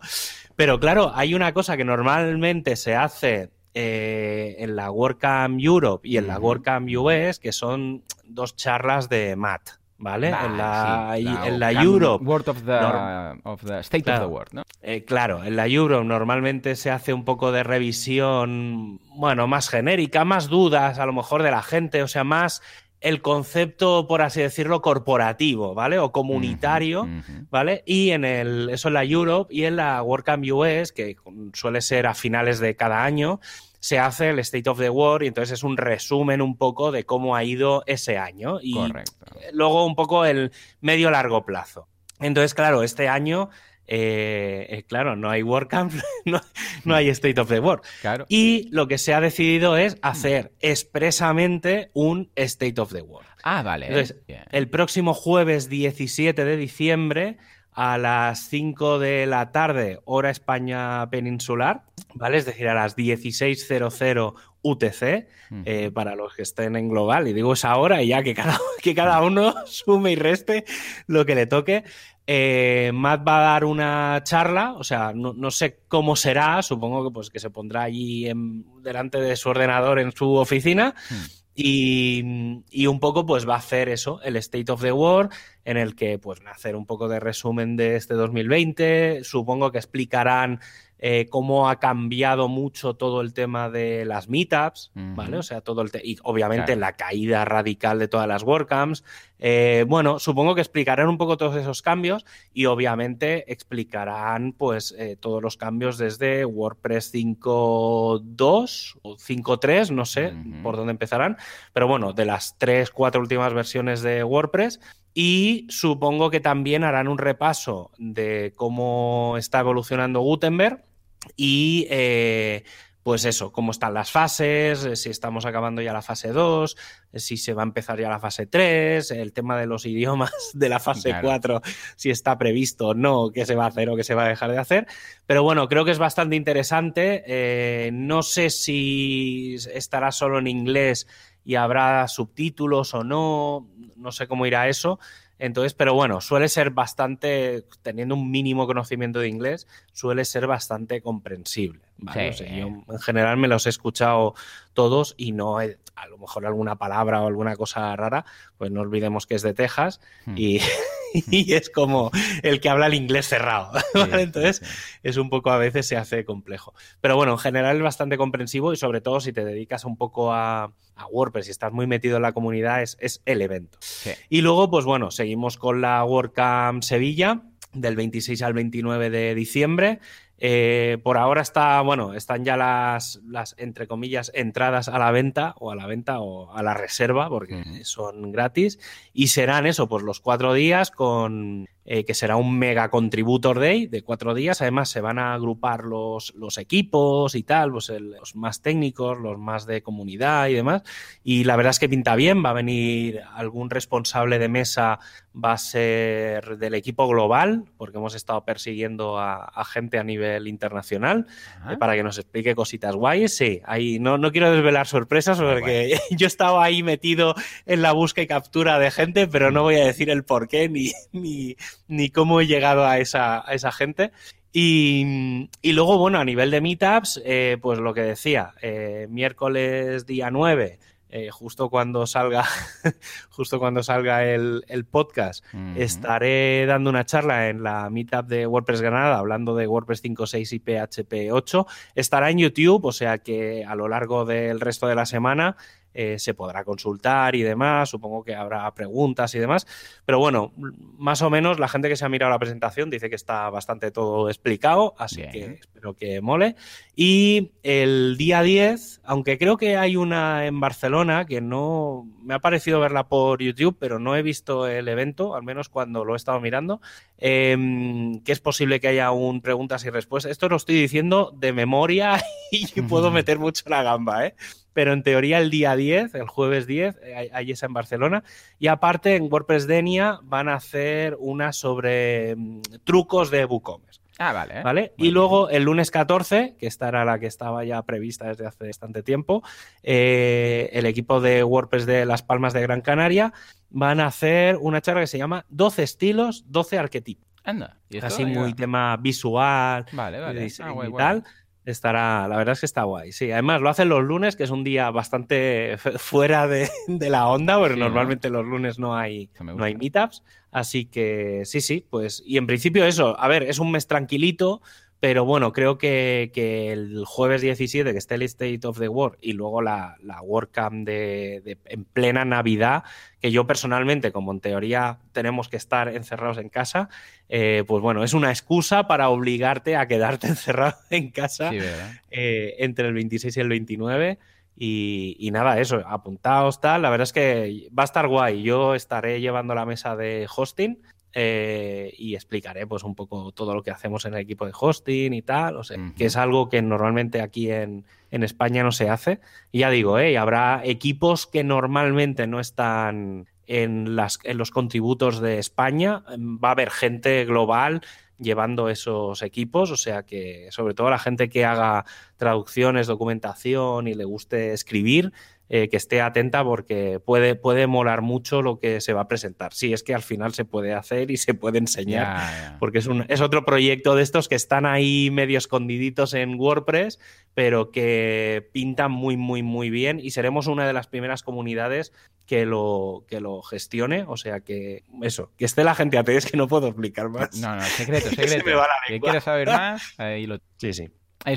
Pero claro, hay una cosa que normalmente se hace eh, en la WordCamp Europe y en la WordCamp US, que son dos charlas de MAT. ¿Vale? en la, en la Europe. Word of the, State of the World, ¿no? Eh, claro, en la Europe normalmente se hace un poco de revisión, bueno, más genérica, más dudas a lo mejor de la gente, o sea, más el concepto, por así decirlo, corporativo, ¿vale? O comunitario, ¿vale? Y en el, eso en la Europe y en la WordCamp US, que suele ser a finales de cada año, se hace el State of the World y entonces es un resumen un poco de cómo ha ido ese año y luego un poco el medio largo plazo. Entonces, claro, este año, eh, eh, claro, no hay WordCamp, <laughs> no, no, hay State of the World. Y lo que se ha decidido es hacer expresamente un State of the World. Ah, vale. Entonces, el próximo jueves 17 de diciembre a las 5 de la tarde, hora España peninsular, ¿vale? Es decir, a las 16.00 UTC, eh, para los que estén en global. Y digo es ahora y ya que cada, <laughs> que cada uno <laughs> sume y reste lo que le toque. Eh, Matt va a dar una charla, o sea, no, sé cómo será, supongo que, pues, que se pondrá allí en, delante de su ordenador en su oficina. Y, y, un poco pues va a hacer eso, el State of the War, en el que pues hacer un poco de resumen de este 2020, supongo que explicarán eh, cómo ha cambiado mucho todo el tema de las meetups, ¿vale? O sea, todo el y obviamente la caída radical de todas las WordCamps. Eh, bueno, supongo que explicarán un poco todos esos cambios y obviamente explicarán pues eh, todos los cambios desde WordPress 5.2 o 5.3, no sé por dónde empezarán, pero bueno, de las tres, cuatro últimas versiones de WordPress y supongo que también harán un repaso de cómo está evolucionando Gutenberg y eh, pues eso, cómo están las fases, eh, si estamos acabando ya la fase 2, eh, si se va a empezar ya la fase 3, el tema de los <laughs> idiomas de la fase 4, si está previsto o no, qué se va a hacer o qué se va a dejar de hacer. Pero bueno, creo que es bastante interesante. no sé si estará solo en inglés y habrá subtítulos o no, no sé cómo irá eso. Entonces, pero bueno, suele ser bastante, teniendo un mínimo conocimiento de inglés, suele ser bastante comprensible. yo en general me los he escuchado todos y no he, a lo mejor alguna palabra o alguna cosa rara, pues no olvidemos que es de Texas hmm. y, <laughs> <laughs> y es como el que habla el inglés cerrado. Entonces, es un poco a veces se hace complejo. Pero bueno, en general es bastante comprensivo y sobre todo si te dedicas un poco a, WordPress y estás muy metido en la comunidad, es, es el evento. Y luego, pues bueno, seguimos con la WordCamp Sevilla del 26 al 29 de diciembre. Eh, por ahora está, bueno, están ya las, las, entre comillas, entradas a la venta o a la venta o a la reserva, porque son gratis, y serán eso, pues los cuatro días con eh, que será un mega contributor day de cuatro días. Además, se van a agrupar los, los equipos y tal, pues los más técnicos, los más de comunidad y demás. Y la verdad es que pinta bien, va a venir algún responsable de mesa, va a ser del equipo global, porque hemos estado persiguiendo a, gente a nivel internacional, eh, para que nos explique cositas guays. Sí, ahí no, no quiero desvelar sorpresas, porque <laughs> yo estaba ahí metido en la búsqueda y captura de gente, pero no voy a decir el por qué ni, ni, ni cómo he llegado a esa, a esa gente. Y, y, luego, bueno, a nivel de meetups, eh, pues lo que decía, eh, miércoles día 9, eh, justo cuando salga, <laughs> justo cuando salga el, el podcast, estaré dando una charla en la meetup de WordPress Granada, hablando de WordPress 5.6 y PHP 8. Estará en YouTube, o sea que a lo largo del resto de la semana eh, se podrá consultar y demás, supongo que habrá preguntas y demás, pero bueno, más o menos la gente que se ha mirado la presentación dice que está bastante todo explicado, así que espero que mole. Y el día 10, aunque creo que hay una en Barcelona que no me ha parecido verla por YouTube, pero no he visto el evento, al menos cuando lo he estado mirando, em, que es posible que haya un preguntas y respuestas. Esto lo estoy diciendo de memoria <laughs> y puedo meter mucho la gamba, ¿eh? Pero en teoría el día 10, el jueves 10, eh, ahí es en Barcelona. Y aparte en WordPress Denia van a hacer una sobre mm, trucos de WooCommerce. Ah, vale. ¿Vale? y luego el lunes 14, que esta era la que estaba ya prevista desde hace bastante tiempo, eh, el equipo de WordPress de Las Palmas de Gran Canaria van a hacer una charla que se llama 12 estilos, 12 arquetipos. Anda. Así muy tema visual vale, vale. Ah, y tal. Estará, la verdad es que está guay. Sí, además lo hacen los lunes, que es un día bastante <laughs> fuera de, la onda, porque normalmente los lunes no hay, no hay meetups. Así que sí, sí, pues. Y en principio eso, a ver, es un mes tranquilito, pero bueno, creo que, el jueves 17, que esté el State of the World, y luego la, la WordCamp de, en plena Navidad, que yo personalmente, como en teoría tenemos que estar encerrados en casa, eh, pues bueno, es una excusa para obligarte a quedarte <laughs> encerrado en casa eh, entre el 26 y el 29. Y, y, nada, eso, apuntaos, tal. La verdad es que va a estar guay. Yo estaré llevando la mesa de hosting eh, y explicaré pues un poco todo lo que hacemos en el equipo de hosting y tal, o sea, que es algo que normalmente aquí en, en, España no se hace. Y ya digo, ¿eh? habrá equipos que normalmente no están en, las, en los contributos de España. Va a haber gente global llevando esos equipos, o sea que sobre todo la gente que haga traducciones, documentación y le guste escribir, eh, que esté atenta porque puede, puede molar mucho lo que se va a presentar. Sí, es que al final se puede hacer y se puede enseñar, porque es, un, es otro proyecto de estos que están ahí medio escondiditos en WordPress, pero que pintan muy, muy, muy bien y seremos una de las primeras comunidades que lo, que lo gestione. O sea que eso, que esté la gente atenta, es que no puedo explicar más. No, no, secreto, <laughs> secreto. Si quieres saber más, ahí lo... Sí, sí.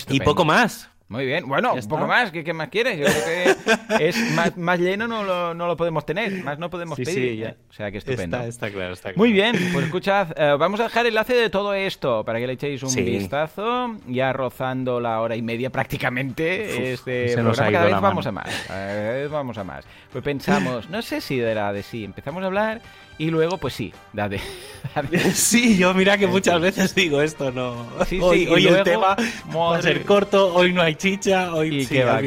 Y poco más. Muy bien, bueno, un poco más, ¿qué, más quieres? Yo creo que es más, lleno no lo, no lo, podemos tener, más no podemos pedir. ya. O sea que estupendo. Está, está, claro, está claro. Muy bien, pues escuchad, eh, vamos a dejar el enlace de todo esto para que le echéis un vistazo, ya rozando la hora y media prácticamente. este programa cada vez vamos a más, cada vez vamos a más. Pues pensamos, no sé si la de sí, empezamos a hablar y luego, pues sí, date. <laughs> <laughs> Sí, yo mira que muchas veces digo esto, no. Sí, hoy, hoy el tema va a ser corto, hoy no hay chicha, hoy y sí, va,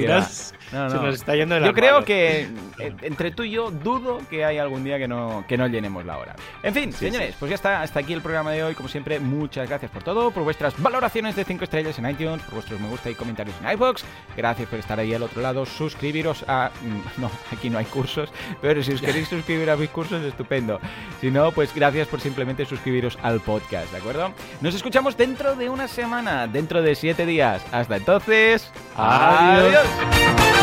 se nos está yendo Yo creo que eh, entre tú y yo dudo que hay algún día que no, que no llenemos la hora. En fin, señores, pues ya está. Hasta aquí el programa de hoy. Como siempre, muchas gracias por todo, por vuestras valoraciones de 5 estrellas en iTunes, por vuestros me gusta y comentarios en iBox. Gracias por estar ahí al otro lado. Suscribiros a. <laughs> No, aquí no hay cursos, pero si os queréis suscribir a mis cursos, estupendo. Si no, pues gracias por simplemente suscribiros al podcast, ¿de acuerdo? Nos escuchamos dentro de una semana, dentro de 7 días. Hasta entonces. adiós. adiós.